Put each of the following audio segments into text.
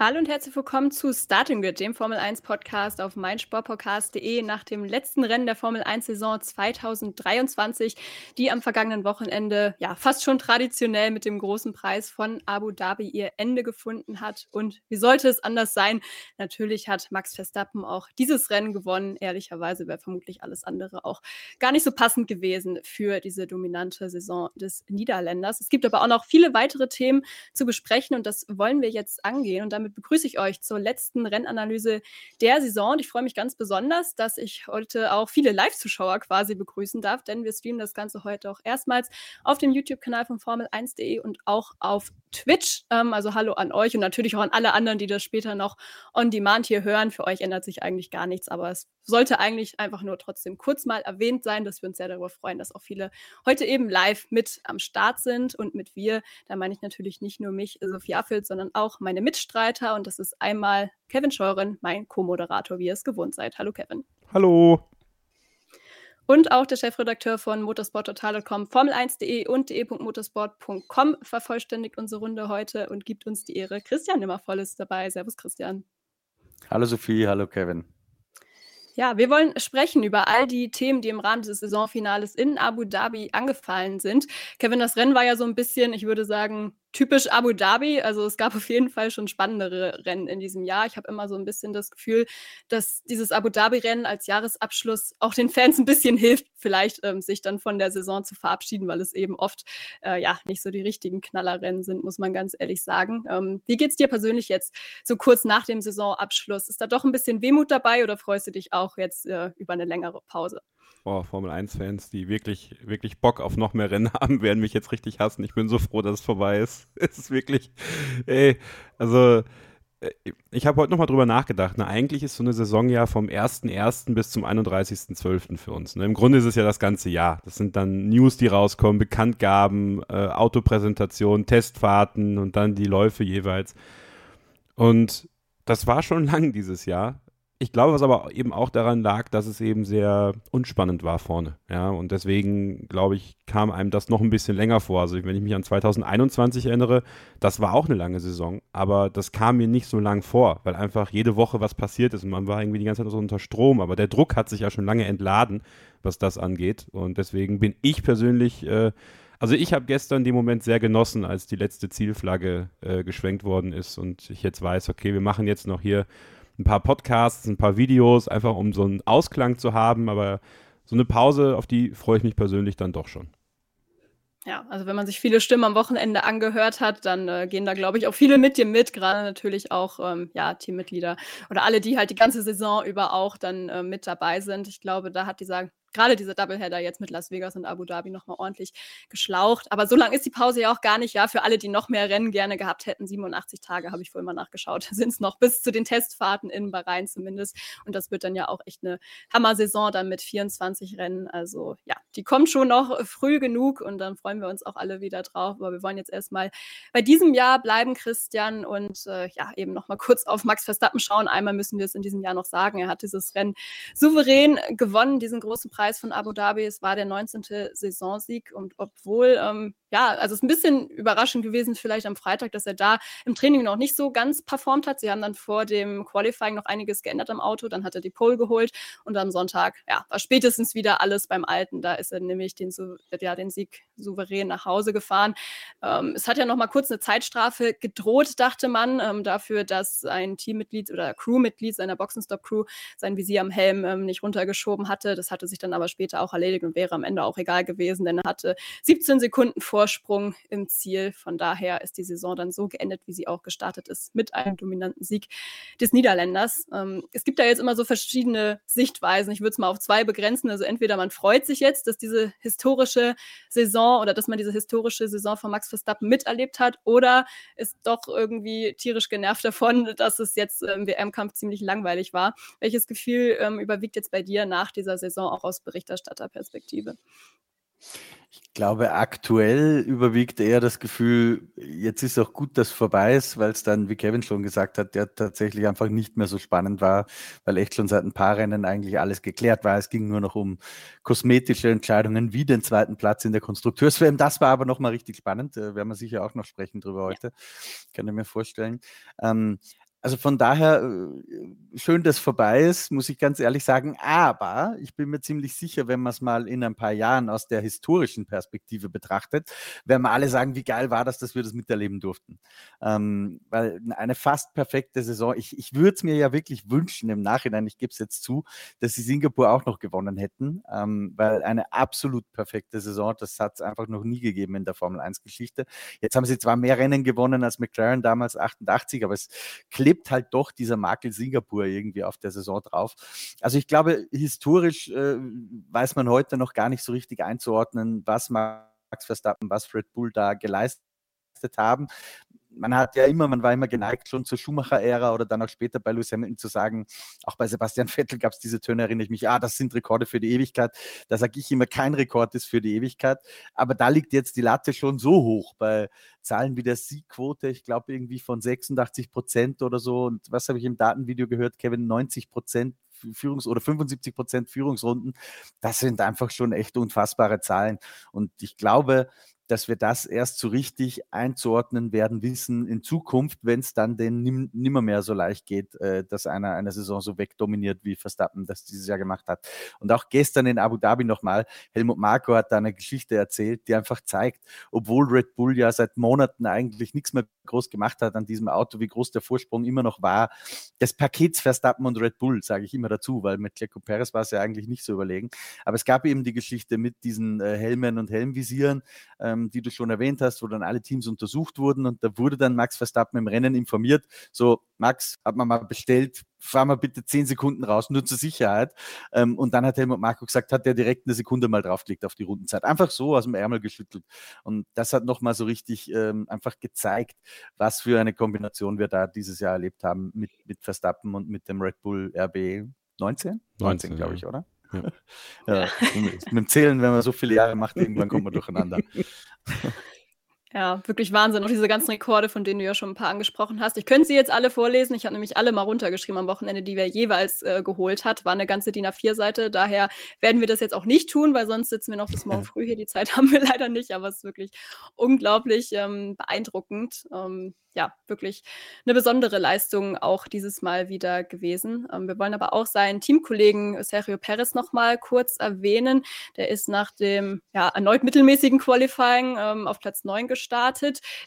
Hallo und herzlich willkommen zu Starting Grid, dem Formel 1 Podcast auf meinsportpodcast.de nach dem letzten Rennen der Formel 1 Saison 2023, die am vergangenen Wochenende ja fast schon traditionell mit dem großen Preis von Abu Dhabi ihr Ende gefunden hat. Und wie sollte es anders sein? Natürlich hat Max Verstappen auch dieses Rennen gewonnen. Ehrlicherweise wäre vermutlich alles andere auch gar nicht so passend gewesen für diese dominante Saison des Niederländers. Es gibt aber auch noch viele weitere Themen zu besprechen und das wollen wir jetzt angehen. Und damit damit begrüße ich euch zur letzten Rennanalyse der Saison. Und ich freue mich ganz besonders, dass ich heute auch viele Live-Zuschauer quasi begrüßen darf, denn wir streamen das Ganze heute auch erstmals auf dem YouTube-Kanal von Formel1.de und auch auf Twitch. Ähm, also hallo an euch und natürlich auch an alle anderen, die das später noch on demand hier hören. Für euch ändert sich eigentlich gar nichts, aber es sollte eigentlich einfach nur trotzdem kurz mal erwähnt sein, dass wir uns sehr darüber freuen, dass auch viele heute eben live mit am Start sind. Und mit wir, da meine ich natürlich nicht nur mich, Sophie Affelt, sondern auch meine Mitstreiter. Und das ist einmal Kevin Scheuren, mein Co-Moderator, wie ihr es gewohnt seid. Hallo Kevin. Hallo. Und auch der Chefredakteur von motorsporttotal.com, Formel1.de und de.motorsport.com vervollständigt unsere Runde heute und gibt uns die Ehre. Christian Nimmervoll ist dabei. Servus, Christian. Hallo Sophie, hallo Kevin. Ja, wir wollen sprechen über all die Themen, die im Rahmen des Saisonfinales in Abu Dhabi angefallen sind. Kevin, das Rennen war ja so ein bisschen, ich würde sagen, typisch Abu Dhabi. Also es gab auf jeden Fall schon spannendere Rennen in diesem Jahr. Ich habe immer so ein bisschen das Gefühl, dass dieses Abu Dhabi-Rennen als Jahresabschluss auch den Fans ein bisschen hilft, vielleicht ähm, sich dann von der Saison zu verabschieden, weil es eben oft äh, ja nicht so die richtigen Knallerrennen sind, muss man ganz ehrlich sagen. Ähm, wie es dir persönlich jetzt so kurz nach dem Saisonabschluss? Ist da doch ein bisschen Wehmut dabei oder freust du dich auch jetzt äh, über eine längere Pause? Oh, Formel 1-Fans, die wirklich, wirklich Bock auf noch mehr Rennen haben, werden mich jetzt richtig hassen. Ich bin so froh, dass es vorbei ist. es ist wirklich, ey, also äh, ich habe heute nochmal drüber nachgedacht. Na, eigentlich ist so eine Saison ja vom 1.1. bis zum 31.12. für uns. Ne? Im Grunde ist es ja das ganze Jahr. Das sind dann News, die rauskommen, Bekanntgaben, äh, Autopräsentationen, Testfahrten und dann die Läufe jeweils. Und das war schon lang dieses Jahr ich glaube, was aber eben auch daran lag, dass es eben sehr unspannend war vorne. Ja, und deswegen, glaube ich, kam einem das noch ein bisschen länger vor. Also, wenn ich mich an 2021 erinnere, das war auch eine lange Saison, aber das kam mir nicht so lang vor, weil einfach jede Woche was passiert ist und man war irgendwie die ganze Zeit so unter Strom. Aber der Druck hat sich ja schon lange entladen, was das angeht. Und deswegen bin ich persönlich, äh, also ich habe gestern den Moment sehr genossen, als die letzte Zielflagge äh, geschwenkt worden ist und ich jetzt weiß, okay, wir machen jetzt noch hier ein paar Podcasts, ein paar Videos, einfach um so einen Ausklang zu haben. Aber so eine Pause, auf die freue ich mich persönlich dann doch schon. Ja, also wenn man sich viele Stimmen am Wochenende angehört hat, dann äh, gehen da, glaube ich, auch viele mit dir mit, gerade natürlich auch ähm, ja, Teammitglieder oder alle, die halt die ganze Saison über auch dann äh, mit dabei sind. Ich glaube, da hat dieser gerade dieser Doubleheader jetzt mit Las Vegas und Abu Dhabi nochmal ordentlich geschlaucht. Aber so lang ist die Pause ja auch gar nicht. Ja, für alle, die noch mehr Rennen gerne gehabt hätten, 87 Tage habe ich vorhin mal nachgeschaut, sind es noch bis zu den Testfahrten in Bahrain zumindest. Und das wird dann ja auch echt eine Hammer-Saison dann mit 24 Rennen. Also ja, die kommt schon noch früh genug und dann freuen wir uns auch alle wieder drauf. Aber wir wollen jetzt erstmal bei diesem Jahr bleiben, Christian, und äh, ja, eben nochmal kurz auf Max Verstappen schauen. Einmal müssen wir es in diesem Jahr noch sagen. Er hat dieses Rennen souverän gewonnen, diesen großen Preis von Abu Dhabi. Es war der 19. Saisonsieg und obwohl ähm, ja, also es ist ein bisschen überraschend gewesen, vielleicht am Freitag, dass er da im Training noch nicht so ganz performt hat. Sie haben dann vor dem Qualifying noch einiges geändert am Auto, dann hat er die Pole geholt und am Sonntag, ja, war spätestens wieder alles beim Alten. Da ist er nämlich den, ja, den Sieg souverän nach Hause gefahren. Ähm, es hat ja noch mal kurz eine Zeitstrafe gedroht, dachte man, ähm, dafür, dass ein Teammitglied oder Crewmitglied seiner Boxenstopp-Crew sein Visier am Helm ähm, nicht runtergeschoben hatte. Das hatte sich dann aber später auch erledigt und wäre am Ende auch egal gewesen, denn er hatte 17 Sekunden vor Vorsprung im Ziel. Von daher ist die Saison dann so geendet, wie sie auch gestartet ist, mit einem dominanten Sieg des Niederländers. Ähm, es gibt da jetzt immer so verschiedene Sichtweisen. Ich würde es mal auf zwei begrenzen. Also entweder man freut sich jetzt, dass diese historische Saison oder dass man diese historische Saison von Max Verstappen miterlebt hat, oder ist doch irgendwie tierisch genervt davon, dass es jetzt im WM-Kampf ziemlich langweilig war. Welches Gefühl ähm, überwiegt jetzt bei dir nach dieser Saison auch aus Berichterstatterperspektive? Ich glaube, aktuell überwiegt eher das Gefühl, jetzt ist auch gut, dass vorbei ist, weil es dann, wie Kevin schon gesagt hat, der tatsächlich einfach nicht mehr so spannend war, weil echt schon seit ein paar Rennen eigentlich alles geklärt war. Es ging nur noch um kosmetische Entscheidungen wie den zweiten Platz in der Konstrukteurswärme. Das war aber nochmal richtig spannend. Da werden wir sicher auch noch sprechen drüber heute. Kann ich mir vorstellen. Ähm, also von daher, äh, schön, dass vorbei ist, muss ich ganz ehrlich sagen. Aber ich bin mir ziemlich sicher, wenn man es mal in ein paar Jahren aus der historischen Perspektive betrachtet, werden wir alle sagen, wie geil war das, dass wir das miterleben durften. Ähm, weil eine fast perfekte Saison, ich, ich würde es mir ja wirklich wünschen im Nachhinein, ich gebe es jetzt zu, dass sie Singapur auch noch gewonnen hätten, ähm, weil eine absolut perfekte Saison, das hat es einfach noch nie gegeben in der Formel 1-Geschichte. Jetzt haben sie zwar mehr Rennen gewonnen als McLaren damals 88, aber es klingt klebt halt doch dieser Makel Singapur irgendwie auf der Saison drauf. Also ich glaube, historisch äh, weiß man heute noch gar nicht so richtig einzuordnen, was Max Verstappen, was Fred Bull da geleistet haben man hat ja immer, man war immer geneigt, schon zur Schumacher-Ära oder dann auch später bei Lewis Hamilton zu sagen, auch bei Sebastian Vettel gab es diese Töne, erinnere ich mich, ah, das sind Rekorde für die Ewigkeit. Da sage ich immer, kein Rekord ist für die Ewigkeit. Aber da liegt jetzt die Latte schon so hoch bei Zahlen wie der Siegquote, ich glaube irgendwie von 86 Prozent oder so. Und was habe ich im Datenvideo gehört, Kevin, 90 Prozent Führungs- oder 75 Prozent Führungsrunden. Das sind einfach schon echt unfassbare Zahlen. Und ich glaube, dass wir das erst so richtig einzuordnen werden wissen in Zukunft, wenn es dann den nim nimmer mehr so leicht geht, äh, dass einer eine Saison so wegdominiert, wie Verstappen das dieses Jahr gemacht hat. Und auch gestern in Abu Dhabi nochmal, Helmut Marko hat da eine Geschichte erzählt, die einfach zeigt, obwohl Red Bull ja seit Monaten eigentlich nichts mehr groß gemacht hat an diesem Auto, wie groß der Vorsprung immer noch war, des Pakets Verstappen und Red Bull, sage ich immer dazu, weil mit Checo Perez war es ja eigentlich nicht so überlegen. Aber es gab eben die Geschichte mit diesen äh, Helmen und Helmvisieren, ähm, ähm, die du schon erwähnt hast, wo dann alle Teams untersucht wurden und da wurde dann Max Verstappen im Rennen informiert, so Max, hat man mal bestellt, fahr mal bitte zehn Sekunden raus, nur zur Sicherheit. Ähm, und dann hat Helmut Marko gesagt, hat der direkt eine Sekunde mal draufgelegt auf die Rundenzeit. Einfach so aus dem Ärmel geschüttelt. Und das hat nochmal so richtig ähm, einfach gezeigt, was für eine Kombination wir da dieses Jahr erlebt haben mit, mit Verstappen und mit dem Red Bull RB 19? 19, 19 glaube ich, oder? Ja. ja. Mit dem Zählen, wenn man so viele Jahre macht, irgendwann kommt man durcheinander. Ja, wirklich Wahnsinn. Auch diese ganzen Rekorde, von denen du ja schon ein paar angesprochen hast. Ich könnte sie jetzt alle vorlesen. Ich habe nämlich alle mal runtergeschrieben am Wochenende, die wer jeweils äh, geholt hat. War eine ganze DIN A4-Seite. Daher werden wir das jetzt auch nicht tun, weil sonst sitzen wir noch bis morgen früh hier. Die Zeit haben wir leider nicht, aber es ist wirklich unglaublich ähm, beeindruckend. Ähm, ja, wirklich eine besondere Leistung auch dieses Mal wieder gewesen. Ähm, wir wollen aber auch seinen Teamkollegen Sergio Perez noch mal kurz erwähnen. Der ist nach dem ja, erneut mittelmäßigen Qualifying ähm, auf Platz 9 gestartet,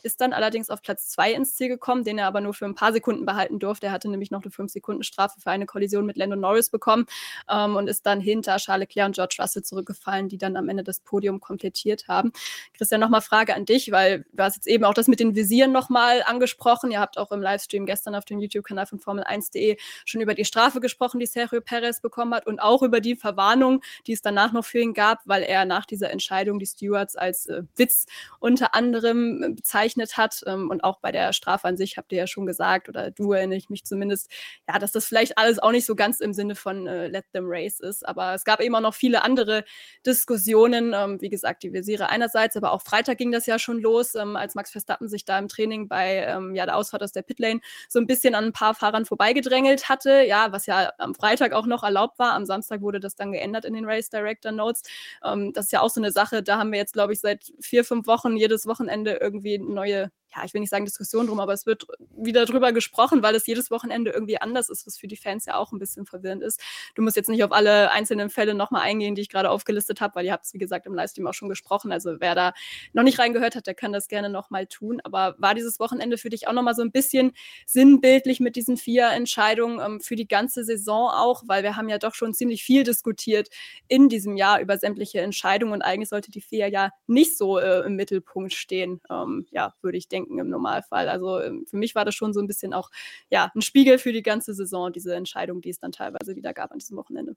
ist dann allerdings auf Platz 2 ins Ziel gekommen, den er aber nur für ein paar Sekunden behalten durfte. Er hatte nämlich noch eine 5-Sekunden-Strafe für eine Kollision mit Lando Norris bekommen ähm, und ist dann hinter Charles Leclerc und George Russell zurückgefallen, die dann am Ende das Podium komplettiert haben. Christian, nochmal Frage an dich, weil du hast jetzt eben auch das mit den Visieren nochmal angesprochen angesprochen. Ihr habt auch im Livestream gestern auf dem YouTube-Kanal von Formel1.de schon über die Strafe gesprochen, die Sergio Perez bekommen hat und auch über die Verwarnung, die es danach noch für ihn gab, weil er nach dieser Entscheidung die Stewards als äh, Witz unter anderem äh, bezeichnet hat. Ähm, und auch bei der Strafe an sich habt ihr ja schon gesagt, oder du erinnere ich mich zumindest, ja, dass das vielleicht alles auch nicht so ganz im Sinne von äh, Let them race ist. Aber es gab eben auch noch viele andere Diskussionen. Ähm, wie gesagt, die Visiere einerseits, aber auch Freitag ging das ja schon los, ähm, als Max Verstappen sich da im Training bei ähm, ja, der Ausfahrt aus der Pitlane so ein bisschen an ein paar Fahrern vorbeigedrängelt hatte, ja, was ja am Freitag auch noch erlaubt war. Am Samstag wurde das dann geändert in den Race Director Notes. Ähm, das ist ja auch so eine Sache, da haben wir jetzt, glaube ich, seit vier, fünf Wochen jedes Wochenende irgendwie neue ja, ich will nicht sagen Diskussion drum, aber es wird wieder drüber gesprochen, weil es jedes Wochenende irgendwie anders ist, was für die Fans ja auch ein bisschen verwirrend ist. Du musst jetzt nicht auf alle einzelnen Fälle nochmal eingehen, die ich gerade aufgelistet habe, weil ihr habt es, wie gesagt, im Livestream auch schon gesprochen. Also wer da noch nicht reingehört hat, der kann das gerne nochmal tun. Aber war dieses Wochenende für dich auch nochmal so ein bisschen sinnbildlich mit diesen vier Entscheidungen ähm, für die ganze Saison auch, weil wir haben ja doch schon ziemlich viel diskutiert in diesem Jahr über sämtliche Entscheidungen und eigentlich sollte die vier ja nicht so äh, im Mittelpunkt stehen. Ähm, ja, würde ich denken denken im Normalfall. Also ähm, für mich war das schon so ein bisschen auch ja, ein Spiegel für die ganze Saison, diese Entscheidung, die es dann teilweise wieder gab an diesem Wochenende.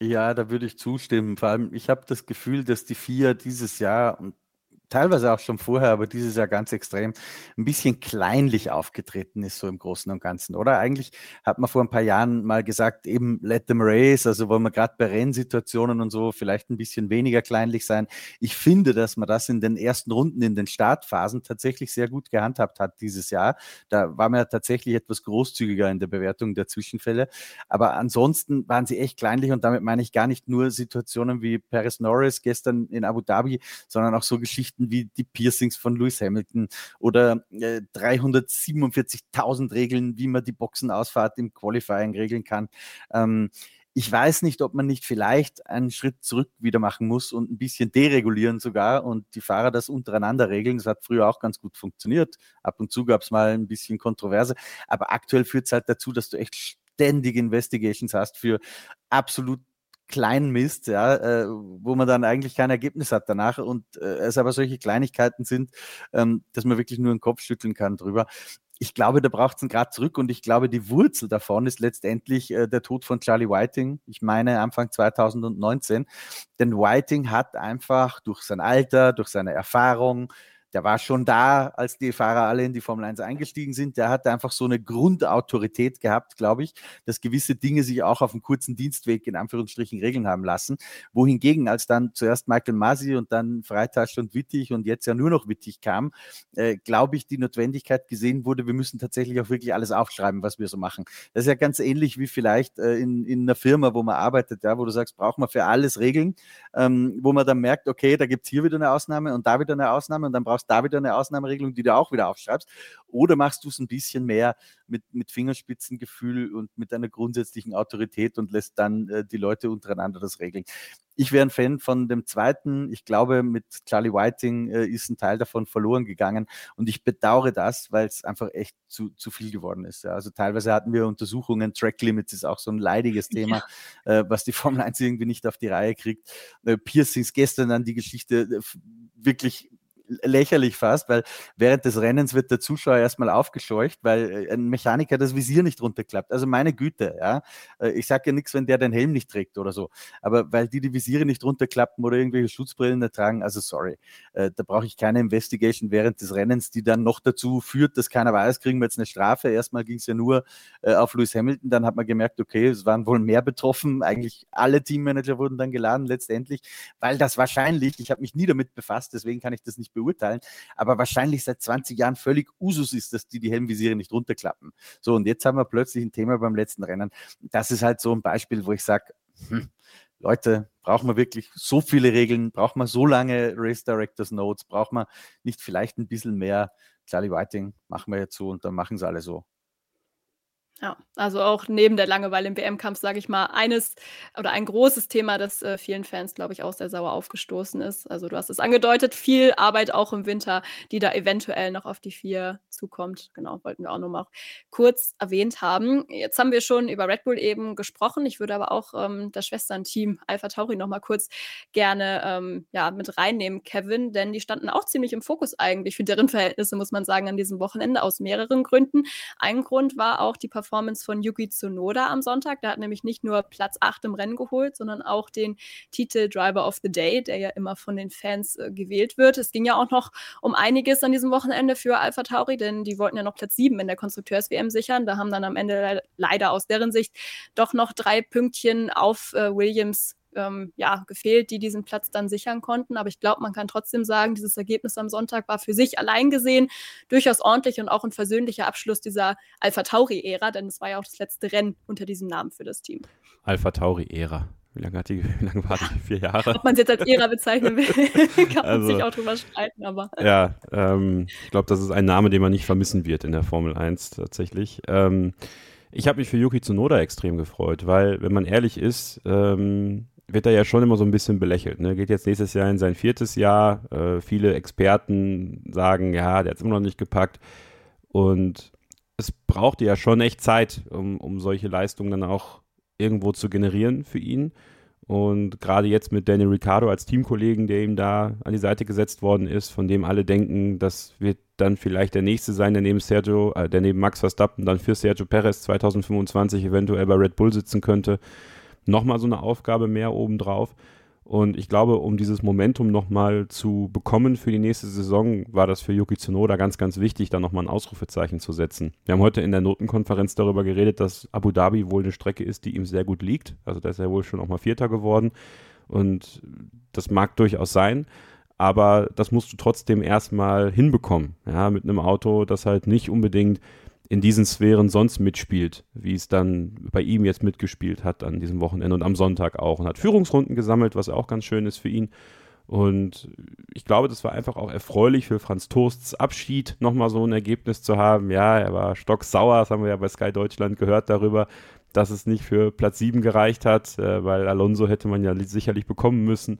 Ja, da würde ich zustimmen. Vor allem, ich habe das Gefühl, dass die vier dieses Jahr und teilweise auch schon vorher, aber dieses Jahr ganz extrem, ein bisschen kleinlich aufgetreten ist, so im Großen und Ganzen, oder? Eigentlich hat man vor ein paar Jahren mal gesagt, eben let them race, also wollen wir gerade bei Rennsituationen und so vielleicht ein bisschen weniger kleinlich sein. Ich finde, dass man das in den ersten Runden, in den Startphasen tatsächlich sehr gut gehandhabt hat dieses Jahr. Da war man ja tatsächlich etwas großzügiger in der Bewertung der Zwischenfälle. Aber ansonsten waren sie echt kleinlich und damit meine ich gar nicht nur Situationen wie Paris Norris gestern in Abu Dhabi, sondern auch so Geschichten wie die Piercings von Lewis Hamilton oder äh, 347.000 Regeln, wie man die Boxenausfahrt im Qualifying regeln kann. Ähm, ich weiß nicht, ob man nicht vielleicht einen Schritt zurück wieder machen muss und ein bisschen deregulieren sogar und die Fahrer das untereinander regeln. Das hat früher auch ganz gut funktioniert. Ab und zu gab es mal ein bisschen Kontroverse, aber aktuell führt es halt dazu, dass du echt ständig Investigations hast für absolut kleinen Mist, ja, äh, wo man dann eigentlich kein Ergebnis hat danach und äh, es aber solche Kleinigkeiten sind, ähm, dass man wirklich nur den Kopf schütteln kann drüber ich glaube, da braucht es einen Grad zurück und ich glaube, die Wurzel davon ist letztendlich äh, der Tod von Charlie Whiting. Ich meine Anfang 2019. Denn Whiting hat einfach durch sein Alter, durch seine Erfahrung, der war schon da, als die Fahrer alle in die Formel 1 eingestiegen sind. Der hatte einfach so eine Grundautorität gehabt, glaube ich, dass gewisse Dinge sich auch auf einem kurzen Dienstweg in Anführungsstrichen regeln haben lassen. Wohingegen, als dann zuerst Michael Masi und dann Freitasch und Wittig und jetzt ja nur noch Wittig kam, äh, glaube ich, die Notwendigkeit gesehen wurde, wir müssen tatsächlich auch wirklich alles aufschreiben, was wir so machen. Das ist ja ganz ähnlich wie vielleicht äh, in, in einer Firma, wo man arbeitet, ja, wo du sagst, braucht man für alles Regeln, ähm, wo man dann merkt, okay, da gibt es hier wieder eine Ausnahme und da wieder eine Ausnahme und dann brauchst machst da wieder eine Ausnahmeregelung, die du auch wieder aufschreibst, oder machst du es ein bisschen mehr mit, mit Fingerspitzengefühl und mit einer grundsätzlichen Autorität und lässt dann äh, die Leute untereinander das regeln. Ich wäre ein Fan von dem zweiten. Ich glaube, mit Charlie Whiting äh, ist ein Teil davon verloren gegangen und ich bedauere das, weil es einfach echt zu, zu viel geworden ist. Ja. Also teilweise hatten wir Untersuchungen, Track Limits ist auch so ein leidiges Thema, ja. äh, was die Formel 1 irgendwie nicht auf die Reihe kriegt. Äh, Piercings gestern dann die Geschichte äh, wirklich lächerlich fast, weil während des Rennens wird der Zuschauer erstmal aufgescheucht, weil äh, ein Mechaniker das Visier nicht runterklappt. Also meine Güte, ja. Äh, ich sage ja nichts, wenn der den Helm nicht trägt oder so. Aber weil die die Visiere nicht runterklappen oder irgendwelche Schutzbrillen nicht tragen, also sorry. Äh, da brauche ich keine Investigation während des Rennens, die dann noch dazu führt, dass keiner weiß, kriegen wir jetzt eine Strafe. Erstmal ging es ja nur auf Lewis Hamilton, dann hat man gemerkt, okay, es waren wohl mehr betroffen. Eigentlich alle Teammanager wurden dann geladen letztendlich, weil das wahrscheinlich, ich habe mich nie damit befasst, deswegen kann ich das nicht beurteilen, aber wahrscheinlich seit 20 Jahren völlig Usus ist, dass die die Helmvisiere nicht runterklappen. So, und jetzt haben wir plötzlich ein Thema beim letzten Rennen. Das ist halt so ein Beispiel, wo ich sage, hm, Leute, braucht man wirklich so viele Regeln? Braucht man so lange Race Directors Notes? Braucht man nicht vielleicht ein bisschen mehr? Charlie Whiting machen wir jetzt so und dann machen sie alle so. Ja, also auch neben der Langeweile im WM-Kampf, sage ich mal, eines oder ein großes Thema, das äh, vielen Fans, glaube ich, auch sehr sauer aufgestoßen ist. Also du hast es angedeutet, viel Arbeit auch im Winter, die da eventuell noch auf die vier zukommt. Genau, wollten wir auch nur mal kurz erwähnt haben. Jetzt haben wir schon über Red Bull eben gesprochen. Ich würde aber auch ähm, das Schwesternteam Alpha Tauri noch mal kurz gerne ähm, ja, mit reinnehmen, Kevin, denn die standen auch ziemlich im Fokus eigentlich für deren Verhältnisse, muss man sagen, an diesem Wochenende aus mehreren Gründen. Ein Grund war auch die Performance Performance von Yuki Tsunoda am Sonntag. Der hat nämlich nicht nur Platz 8 im Rennen geholt, sondern auch den Titel Driver of the Day, der ja immer von den Fans äh, gewählt wird. Es ging ja auch noch um einiges an diesem Wochenende für Alpha Tauri, denn die wollten ja noch Platz 7 in der Konstrukteurs-WM sichern. Da haben dann am Ende le leider aus deren Sicht doch noch drei Pünktchen auf äh, Williams ähm, ja, gefehlt, die diesen Platz dann sichern konnten. Aber ich glaube, man kann trotzdem sagen, dieses Ergebnis am Sonntag war für sich allein gesehen durchaus ordentlich und auch ein versöhnlicher Abschluss dieser Alpha Tauri-Ära, denn es war ja auch das letzte Rennen unter diesem Namen für das Team. Alpha Tauri-Ära. Wie lange, hat die, wie lange war die? Vier Jahre? Ob man es jetzt als Ära bezeichnen will, kann also, man sich auch drüber streiten, aber. Ja, ähm, ich glaube, das ist ein Name, den man nicht vermissen wird in der Formel 1 tatsächlich. Ähm, ich habe mich für Yuki Tsunoda extrem gefreut, weil, wenn man ehrlich ist, ähm, wird er ja schon immer so ein bisschen belächelt. Ne? Geht jetzt nächstes Jahr in sein viertes Jahr. Äh, viele Experten sagen, ja, der hat es immer noch nicht gepackt. Und es braucht ja schon echt Zeit, um, um solche Leistungen dann auch irgendwo zu generieren für ihn. Und gerade jetzt mit Danny Ricciardo als Teamkollegen, der ihm da an die Seite gesetzt worden ist, von dem alle denken, das wird dann vielleicht der nächste sein, der neben Sergio, äh, der neben Max Verstappen dann für Sergio Perez 2025 eventuell bei Red Bull sitzen könnte nochmal so eine Aufgabe mehr obendrauf. Und ich glaube, um dieses Momentum nochmal zu bekommen für die nächste Saison, war das für Yuki Tsunoda ganz, ganz wichtig, da nochmal ein Ausrufezeichen zu setzen. Wir haben heute in der Notenkonferenz darüber geredet, dass Abu Dhabi wohl eine Strecke ist, die ihm sehr gut liegt. Also da ist er wohl schon auch mal Vierter geworden. Und das mag durchaus sein. Aber das musst du trotzdem erstmal hinbekommen. Ja, mit einem Auto, das halt nicht unbedingt in diesen Sphären sonst mitspielt, wie es dann bei ihm jetzt mitgespielt hat an diesem Wochenende und am Sonntag auch und hat Führungsrunden gesammelt, was auch ganz schön ist für ihn. Und ich glaube, das war einfach auch erfreulich für Franz Toasts Abschied, nochmal so ein Ergebnis zu haben. Ja, er war stocksauer, das haben wir ja bei Sky Deutschland gehört darüber, dass es nicht für Platz 7 gereicht hat, äh, weil Alonso hätte man ja sicherlich bekommen müssen.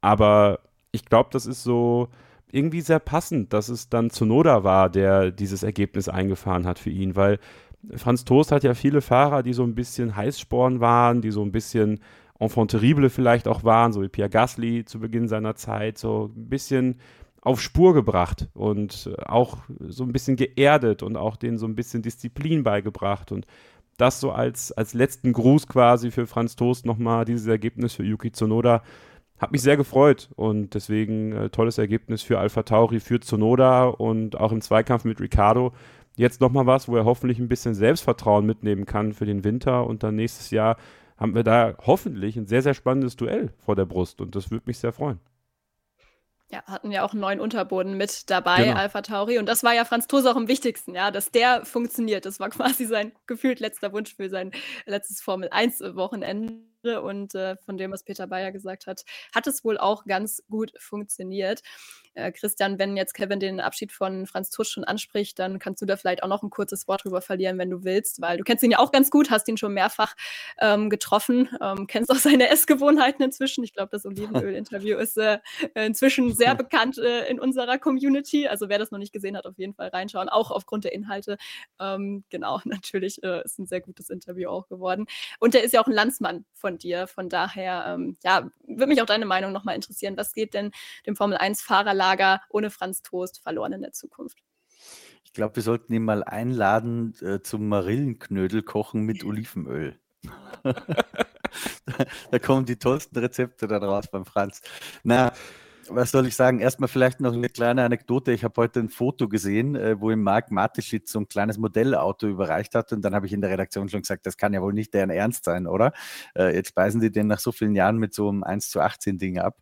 Aber ich glaube, das ist so, irgendwie sehr passend, dass es dann Zunoda war, der dieses Ergebnis eingefahren hat für ihn, weil Franz Toast hat ja viele Fahrer, die so ein bisschen Heißsporn waren, die so ein bisschen enfant terrible vielleicht auch waren, so wie Pierre Gasly zu Beginn seiner Zeit, so ein bisschen auf Spur gebracht und auch so ein bisschen geerdet und auch denen so ein bisschen Disziplin beigebracht und das so als, als letzten Gruß quasi für Franz Toast nochmal, dieses Ergebnis für Yuki Tsunoda hat mich sehr gefreut und deswegen äh, tolles Ergebnis für Alpha Tauri, für Tsunoda und auch im Zweikampf mit Ricardo. Jetzt nochmal was, wo er hoffentlich ein bisschen Selbstvertrauen mitnehmen kann für den Winter und dann nächstes Jahr haben wir da hoffentlich ein sehr, sehr spannendes Duell vor der Brust und das würde mich sehr freuen. Ja, hatten ja auch einen neuen Unterboden mit dabei, genau. Alpha Tauri. Und das war ja Franz Toos auch am wichtigsten, ja, dass der funktioniert. Das war quasi sein gefühlt letzter Wunsch für sein letztes Formel 1-Wochenende. Und äh, von dem, was Peter Bayer gesagt hat, hat es wohl auch ganz gut funktioniert. Äh, Christian, wenn jetzt Kevin den Abschied von Franz Tusch schon anspricht, dann kannst du da vielleicht auch noch ein kurzes Wort drüber verlieren, wenn du willst, weil du kennst ihn ja auch ganz gut, hast ihn schon mehrfach ähm, getroffen, ähm, kennst auch seine Essgewohnheiten inzwischen. Ich glaube, das Olivenöl-Interview ist äh, inzwischen sehr bekannt äh, in unserer Community. Also wer das noch nicht gesehen hat, auf jeden Fall reinschauen, auch aufgrund der Inhalte. Ähm, genau, natürlich äh, ist ein sehr gutes Interview auch geworden. Und er ist ja auch ein Landsmann von dir. Von daher, ähm, ja, würde mich auch deine Meinung nochmal interessieren. Was geht denn dem Formel 1-Fahrerlager Lager ohne Franz Toast verloren in der Zukunft. Ich glaube, wir sollten ihn mal einladen äh, zum Marillenknödel kochen mit Olivenöl. da kommen die tollsten Rezepte dann raus beim Franz. Na, was soll ich sagen? Erstmal vielleicht noch eine kleine Anekdote. Ich habe heute ein Foto gesehen, äh, wo ihm Marc Mateschitz so ein kleines Modellauto überreicht hat. Und dann habe ich in der Redaktion schon gesagt, das kann ja wohl nicht deren Ernst sein, oder? Äh, jetzt speisen die den nach so vielen Jahren mit so einem 1 zu 18 Ding ab.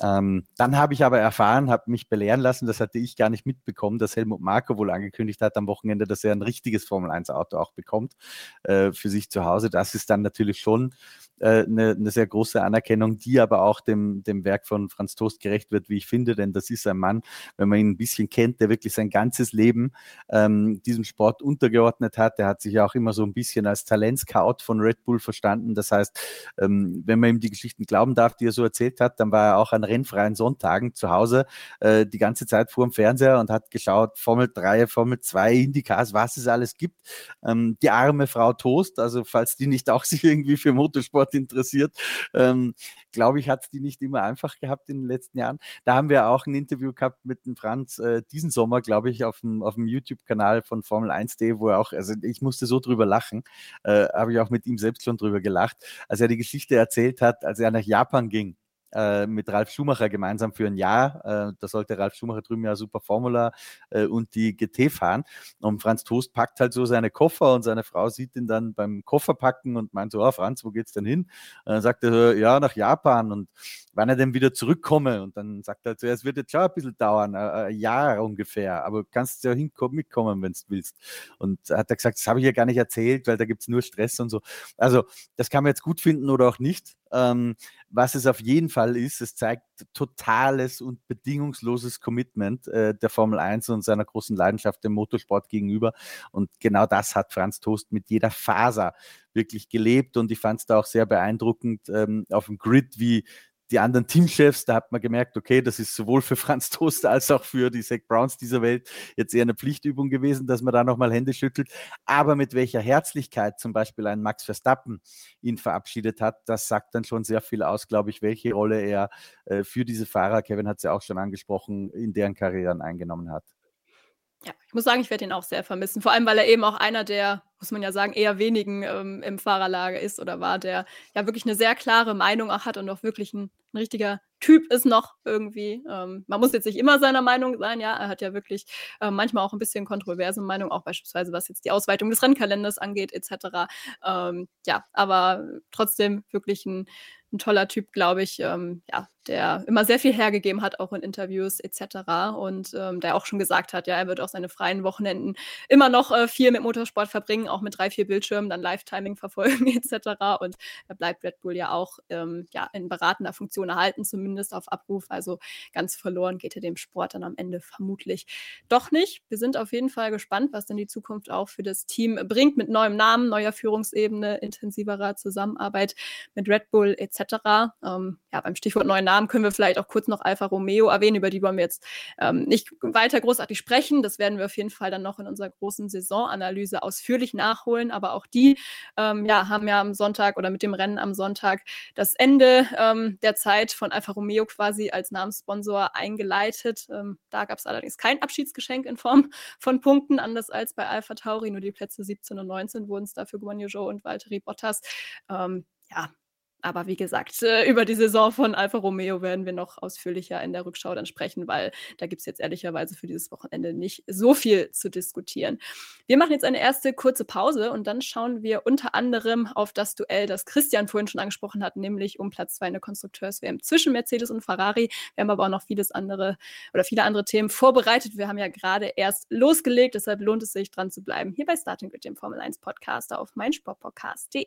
Ähm, dann habe ich aber erfahren, habe mich belehren lassen, das hatte ich gar nicht mitbekommen, dass Helmut Marko wohl angekündigt hat am Wochenende, dass er ein richtiges Formel 1 Auto auch bekommt äh, für sich zu Hause. Das ist dann natürlich schon eine, eine, sehr große Anerkennung, die aber auch dem, dem Werk von Franz Toast gerecht wird, wie ich finde, denn das ist ein Mann, wenn man ihn ein bisschen kennt, der wirklich sein ganzes Leben ähm, diesem Sport untergeordnet hat. Der hat sich ja auch immer so ein bisschen als Talentscout von Red Bull verstanden. Das heißt, ähm, wenn man ihm die Geschichten glauben darf, die er so erzählt hat, dann war er auch an rennfreien Sonntagen zu Hause äh, die ganze Zeit vor dem Fernseher und hat geschaut, Formel 3, Formel 2, Indycars, was es alles gibt. Ähm, die arme Frau Toast, also falls die nicht auch sich irgendwie für Motorsport Sport interessiert, ähm, glaube ich, hat es die nicht immer einfach gehabt in den letzten Jahren. Da haben wir auch ein Interview gehabt mit dem Franz äh, diesen Sommer, glaube ich, auf dem, auf dem YouTube-Kanal von Formel 1D, wo er auch, also ich musste so drüber lachen, äh, habe ich auch mit ihm selbst schon drüber gelacht, als er die Geschichte erzählt hat, als er nach Japan ging äh, mit Ralf Schumacher gemeinsam für ein Jahr. Äh, da sollte Ralf Schumacher drüben ja Super Formula äh, und die GT fahren. Und Franz Toast packt halt so seine Koffer und seine Frau sieht ihn dann beim Kofferpacken und meint so, oh, Franz, wo geht's denn hin? Und dann sagt er, ja, nach Japan und wann er denn wieder zurückkomme. Und dann sagt er, es wird jetzt schon ein bisschen dauern, ein Jahr ungefähr, aber kannst ja mitkommen, wenn du willst. Und hat er gesagt, das habe ich ja gar nicht erzählt, weil da gibt es nur Stress und so. Also das kann man jetzt gut finden oder auch nicht. Ähm, was es auf jeden Fall ist, es zeigt totales und bedingungsloses Commitment äh, der Formel 1 und seiner großen Leidenschaft dem Motorsport gegenüber. Und genau das hat Franz Toast mit jeder Faser wirklich gelebt. Und ich fand es da auch sehr beeindruckend ähm, auf dem Grid, wie die anderen Teamchefs, da hat man gemerkt, okay, das ist sowohl für Franz Toast als auch für die Zach Browns dieser Welt jetzt eher eine Pflichtübung gewesen, dass man da nochmal Hände schüttelt. Aber mit welcher Herzlichkeit zum Beispiel ein Max Verstappen ihn verabschiedet hat, das sagt dann schon sehr viel aus, glaube ich, welche Rolle er äh, für diese Fahrer, Kevin hat es ja auch schon angesprochen, in deren Karrieren eingenommen hat. Ja, ich muss sagen, ich werde ihn auch sehr vermissen. Vor allem, weil er eben auch einer der, muss man ja sagen, eher wenigen ähm, im Fahrerlager ist oder war, der ja wirklich eine sehr klare Meinung auch hat und auch wirklich ein ein richtiger Typ ist noch irgendwie. Ähm, man muss jetzt nicht immer seiner Meinung sein, ja. Er hat ja wirklich äh, manchmal auch ein bisschen kontroverse Meinung, auch beispielsweise was jetzt die Ausweitung des Rennkalenders angeht, etc. Ähm, ja, aber trotzdem wirklich ein, ein toller Typ, glaube ich, ähm, ja, der immer sehr viel hergegeben hat, auch in Interviews etc. Und ähm, der auch schon gesagt hat, ja, er wird auch seine freien Wochenenden immer noch äh, viel mit Motorsport verbringen, auch mit drei, vier Bildschirmen, dann Live-Timing verfolgen etc. Und er bleibt Red Bull ja auch ähm, ja, in beratender Funktion erhalten, zumindest auf Abruf. Also ganz verloren geht er dem Sport dann am Ende vermutlich doch nicht. Wir sind auf jeden Fall gespannt, was dann die Zukunft auch für das Team bringt, mit neuem Namen, neuer Führungsebene, intensiverer Zusammenarbeit mit Red Bull etc. Ähm, ja, beim Stichwort neuen Namen können wir vielleicht auch kurz noch Alfa Romeo erwähnen, über die wollen wir jetzt ähm, nicht weiter großartig sprechen. Das werden wir auf jeden Fall dann noch in unserer großen Saisonanalyse ausführlich nachholen. Aber auch die ähm, ja, haben ja am Sonntag oder mit dem Rennen am Sonntag das Ende ähm, der Zeit von Alfa Romeo quasi als Namenssponsor eingeleitet. Ähm, da gab es allerdings kein Abschiedsgeschenk in Form von Punkten, anders als bei Alpha Tauri. Nur die Plätze 17 und 19 wurden es dafür Guan Yu Zhou und Valtteri Bottas. Ähm, ja, aber wie gesagt, äh, über die Saison von Alfa Romeo werden wir noch ausführlicher in der Rückschau dann sprechen, weil da gibt es jetzt ehrlicherweise für dieses Wochenende nicht so viel zu diskutieren. Wir machen jetzt eine erste kurze Pause und dann schauen wir unter anderem auf das Duell, das Christian vorhin schon angesprochen hat, nämlich um Platz 2 in der Konstrukteurs-WM zwischen Mercedes und Ferrari. Wir haben aber auch noch vieles andere oder viele andere Themen vorbereitet. Wir haben ja gerade erst losgelegt, deshalb lohnt es sich dran zu bleiben hier bei Starting with dem Formel 1 Podcast auf meinsportpodcast.de.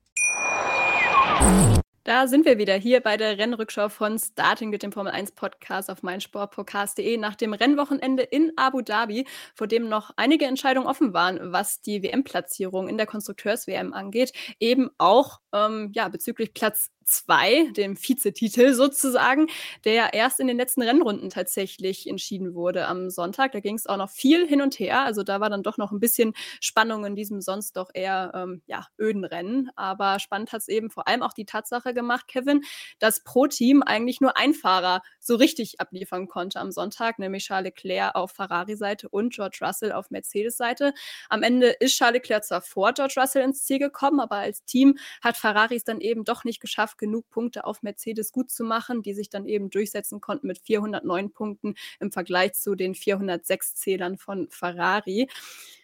Da sind wir wieder hier bei der Rennrückschau von Starting mit dem Formel 1 Podcast auf meinsportpodcast.de nach dem Rennwochenende in Abu Dhabi, vor dem noch einige Entscheidungen offen waren, was die WM-Platzierung in der Konstrukteurs-WM angeht. Eben auch ähm, ja, bezüglich Platz 2, dem Vizetitel sozusagen, der erst in den letzten Rennrunden tatsächlich entschieden wurde am Sonntag. Da ging es auch noch viel hin und her. Also da war dann doch noch ein bisschen Spannung in diesem sonst doch eher ähm, ja, öden Rennen. Aber spannend hat es eben vor allem auch die Tatsache gemacht, Kevin, dass pro Team eigentlich nur ein Fahrer so richtig abliefern konnte am Sonntag, nämlich Charles Leclerc auf Ferrari-Seite und George Russell auf Mercedes-Seite. Am Ende ist Charles Leclerc zwar vor George Russell ins Ziel gekommen, aber als Team hat Ferrari es dann eben doch nicht geschafft, genug Punkte auf Mercedes gut zu machen, die sich dann eben durchsetzen konnten mit 409 Punkten im Vergleich zu den 406 Zählern von Ferrari.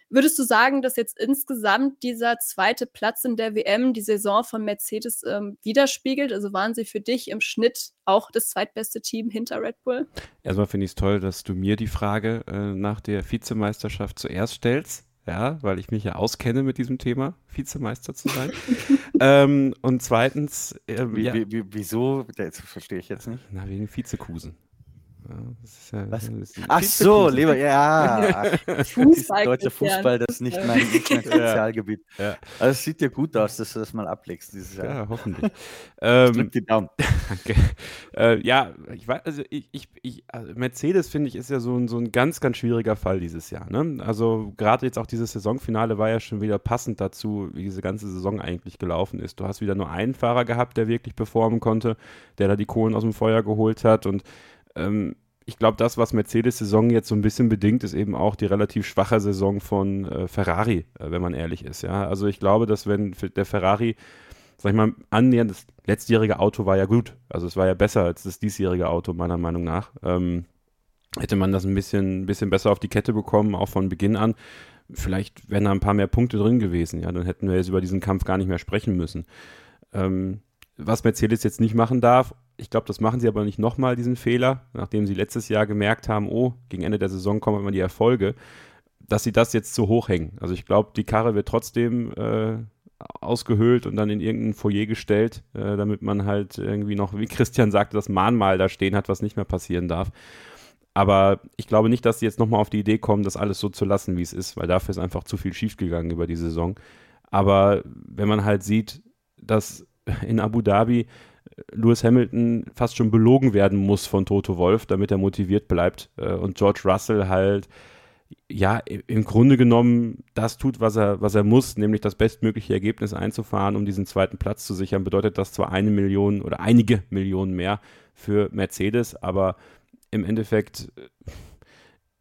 Würdest du sagen, dass jetzt insgesamt dieser zweite Platz in der WM die Saison von Mercedes ähm, widerspiegelt? Also waren sie für dich im Schnitt auch das zweitbeste Team hinter Red Bull? Erstmal finde ich es toll, dass du mir die Frage äh, nach der Vizemeisterschaft zuerst stellst ja, weil ich mich ja auskenne mit diesem Thema, Vizemeister zu sein. ähm, und zweitens. Ähm, wie, ja, wie, wie, wieso? Das verstehe ich jetzt nicht. Na, wegen Vizekusen. Ja, Was? Ach so, lieber, ja. Fußball deutscher Fußball, das ist nicht mein, Spezialgebiet. Ja. Also es sieht ja gut aus, dass du das mal ablegst dieses Jahr. Ja, hoffentlich. ähm, drück die Daumen. Danke. Äh, ja, ich weiß, also ich, ich, ich also Mercedes finde ich ist ja so ein, so ein ganz, ganz schwieriger Fall dieses Jahr. Ne? Also gerade jetzt auch dieses Saisonfinale war ja schon wieder passend dazu, wie diese ganze Saison eigentlich gelaufen ist. Du hast wieder nur einen Fahrer gehabt, der wirklich performen konnte, der da die Kohlen aus dem Feuer geholt hat und ähm, ich glaube, das, was Mercedes-Saison jetzt so ein bisschen bedingt, ist eben auch die relativ schwache Saison von äh, Ferrari, äh, wenn man ehrlich ist. Ja? Also ich glaube, dass wenn der Ferrari, sag ich mal, annähernd, das letztjährige Auto war ja gut. Also es war ja besser als das diesjährige Auto, meiner Meinung nach. Ähm, hätte man das ein bisschen, bisschen besser auf die Kette bekommen, auch von Beginn an. Vielleicht wären da ein paar mehr Punkte drin gewesen, ja, dann hätten wir jetzt über diesen Kampf gar nicht mehr sprechen müssen. Ähm, was Mercedes jetzt nicht machen darf, ich glaube, das machen sie aber nicht nochmal, diesen Fehler, nachdem sie letztes Jahr gemerkt haben, oh, gegen Ende der Saison kommen immer die Erfolge, dass sie das jetzt zu hoch hängen. Also ich glaube, die Karre wird trotzdem äh, ausgehöhlt und dann in irgendein Foyer gestellt, äh, damit man halt irgendwie noch, wie Christian sagte, das Mahnmal da stehen hat, was nicht mehr passieren darf. Aber ich glaube nicht, dass sie jetzt nochmal auf die Idee kommen, das alles so zu lassen, wie es ist, weil dafür ist einfach zu viel schiefgegangen über die Saison. Aber wenn man halt sieht, dass in Abu Dhabi Lewis Hamilton fast schon belogen werden muss von Toto Wolf, damit er motiviert bleibt äh, und George Russell halt ja, im Grunde genommen das tut, was er, was er muss, nämlich das bestmögliche Ergebnis einzufahren, um diesen zweiten Platz zu sichern, bedeutet das zwar eine Million oder einige Millionen mehr für Mercedes, aber im Endeffekt äh,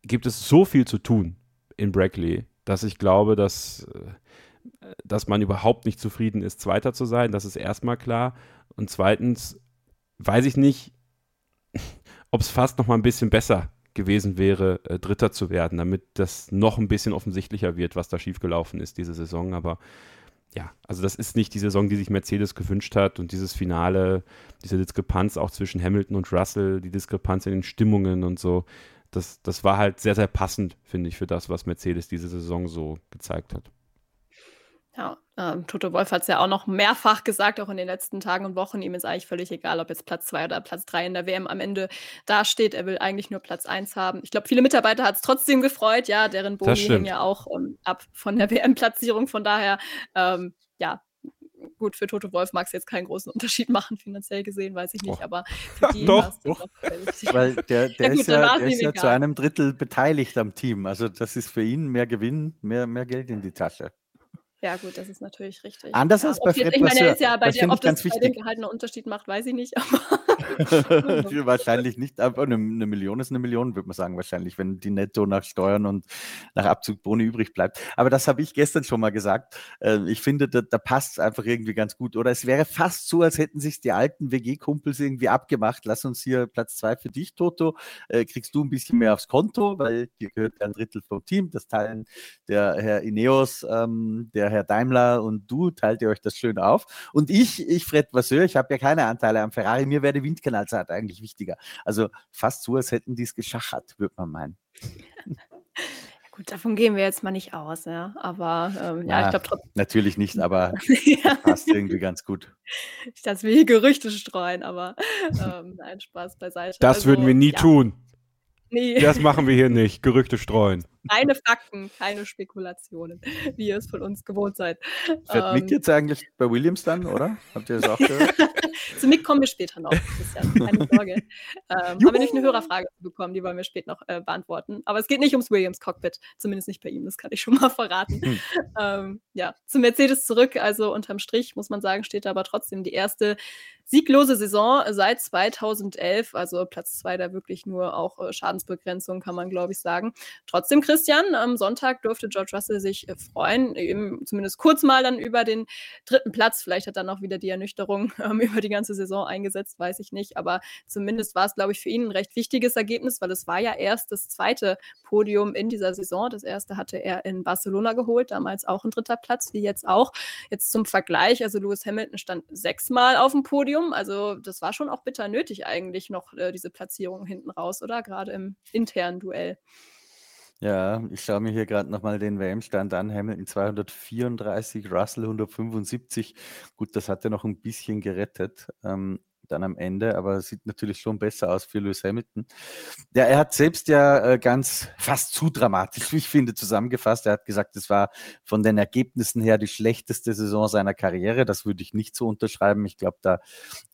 gibt es so viel zu tun in Brackley, dass ich glaube, dass, äh, dass man überhaupt nicht zufrieden ist, Zweiter zu sein. Das ist erstmal klar. Und zweitens weiß ich nicht, ob es fast noch mal ein bisschen besser gewesen wäre, äh, Dritter zu werden, damit das noch ein bisschen offensichtlicher wird, was da schiefgelaufen ist diese Saison. Aber ja, also das ist nicht die Saison, die sich Mercedes gewünscht hat und dieses Finale, diese Diskrepanz auch zwischen Hamilton und Russell, die Diskrepanz in den Stimmungen und so, das, das war halt sehr, sehr passend, finde ich, für das, was Mercedes diese Saison so gezeigt hat. Ja, ähm, Toto Wolf hat es ja auch noch mehrfach gesagt, auch in den letzten Tagen und Wochen. Ihm ist eigentlich völlig egal, ob jetzt Platz 2 oder Platz 3 in der WM am Ende dasteht. Er will eigentlich nur Platz 1 haben. Ich glaube, viele Mitarbeiter hat es trotzdem gefreut, ja, deren Boni hängen ja auch ähm, ab von der WM-Platzierung. Von daher, ähm, ja, gut, für Toto Wolf mag es jetzt keinen großen Unterschied machen, finanziell gesehen, weiß ich nicht, oh. aber für die doch, doch. Weil der, der ja, gut, ist ja, der ist ja zu einem Drittel beteiligt am Team. Also das ist für ihn mehr Gewinn, mehr, mehr Geld in die Tasche. Ja, gut, das ist natürlich richtig. Anders ja, als bei Fred Ich meine, er ist ja bei dir, ob das bei dem Gehalt einen Unterschied macht, weiß ich nicht. wahrscheinlich nicht, aber eine, eine, Million ist eine Million, würde man sagen, wahrscheinlich, wenn die netto nach Steuern und nach Abzug Boni übrig bleibt. Aber das habe ich gestern schon mal gesagt. Äh, ich finde, da, da passt es einfach irgendwie ganz gut. Oder es wäre fast so, als hätten sich die alten WG-Kumpels irgendwie abgemacht. Lass uns hier Platz zwei für dich, Toto. Äh, kriegst du ein bisschen mehr aufs Konto, weil dir gehört ein Drittel vom Team. Das teilen der Herr Ineos, ähm, der Herr Daimler und du, teilt ihr euch das schön auf. Und ich, ich Fred Vasseur, ich habe ja keine Anteile am Ferrari. Mir wäre die Windkanalzeit eigentlich wichtiger. Also fast so, als hätten die es geschachert, würde man meinen. Gut, davon gehen wir jetzt mal nicht aus, ja. Aber ähm, ja, ja, ich glaube trotzdem. Natürlich nicht, aber ja. passt irgendwie ganz gut. Ich dass wir hier Gerüchte streuen, aber ähm, nein, Spaß beiseite. Das also, würden wir nie ja. tun. Nee. Das machen wir hier nicht. Gerüchte streuen. Keine Fakten, keine Spekulationen, wie ihr es von uns gewohnt seid. Fährt ähm, Mick jetzt eigentlich bei Williams dann, oder? Habt ihr das auch gehört? Zu Mick kommen wir später noch, Christian, keine Sorge. ähm, haben wir nicht eine Hörerfrage bekommen, die wollen wir später noch äh, beantworten. Aber es geht nicht ums Williams-Cockpit, zumindest nicht bei ihm, das kann ich schon mal verraten. Hm. Ähm, ja, zu Mercedes zurück, also unterm Strich muss man sagen, steht da aber trotzdem die erste Sieglose Saison seit 2011, also Platz zwei da wirklich nur auch äh, Schadensbegrenzung, kann man glaube ich sagen. Trotzdem, Christian, am Sonntag durfte George Russell sich äh, freuen, eben zumindest kurz mal dann über den dritten Platz. Vielleicht hat dann auch wieder die Ernüchterung ähm, über die ganze Saison eingesetzt, weiß ich nicht. Aber zumindest war es, glaube ich, für ihn ein recht wichtiges Ergebnis, weil es war ja erst das zweite Podium in dieser Saison. Das erste hatte er in Barcelona geholt, damals auch ein dritter Platz, wie jetzt auch. Jetzt zum Vergleich, also Lewis Hamilton stand sechsmal auf dem Podium Podium. Also das war schon auch bitter nötig eigentlich noch, äh, diese Platzierung hinten raus, oder? Gerade im internen Duell. Ja, ich schaue mir hier gerade nochmal den WM-Stand an. Hamilton 234, Russell 175. Gut, das hat er noch ein bisschen gerettet. Ähm, dann am Ende, aber sieht natürlich schon besser aus für Lewis Hamilton. Ja, er hat selbst ja äh, ganz fast zu dramatisch, wie ich finde, zusammengefasst. Er hat gesagt, es war von den Ergebnissen her die schlechteste Saison seiner Karriere. Das würde ich nicht so unterschreiben. Ich glaube, da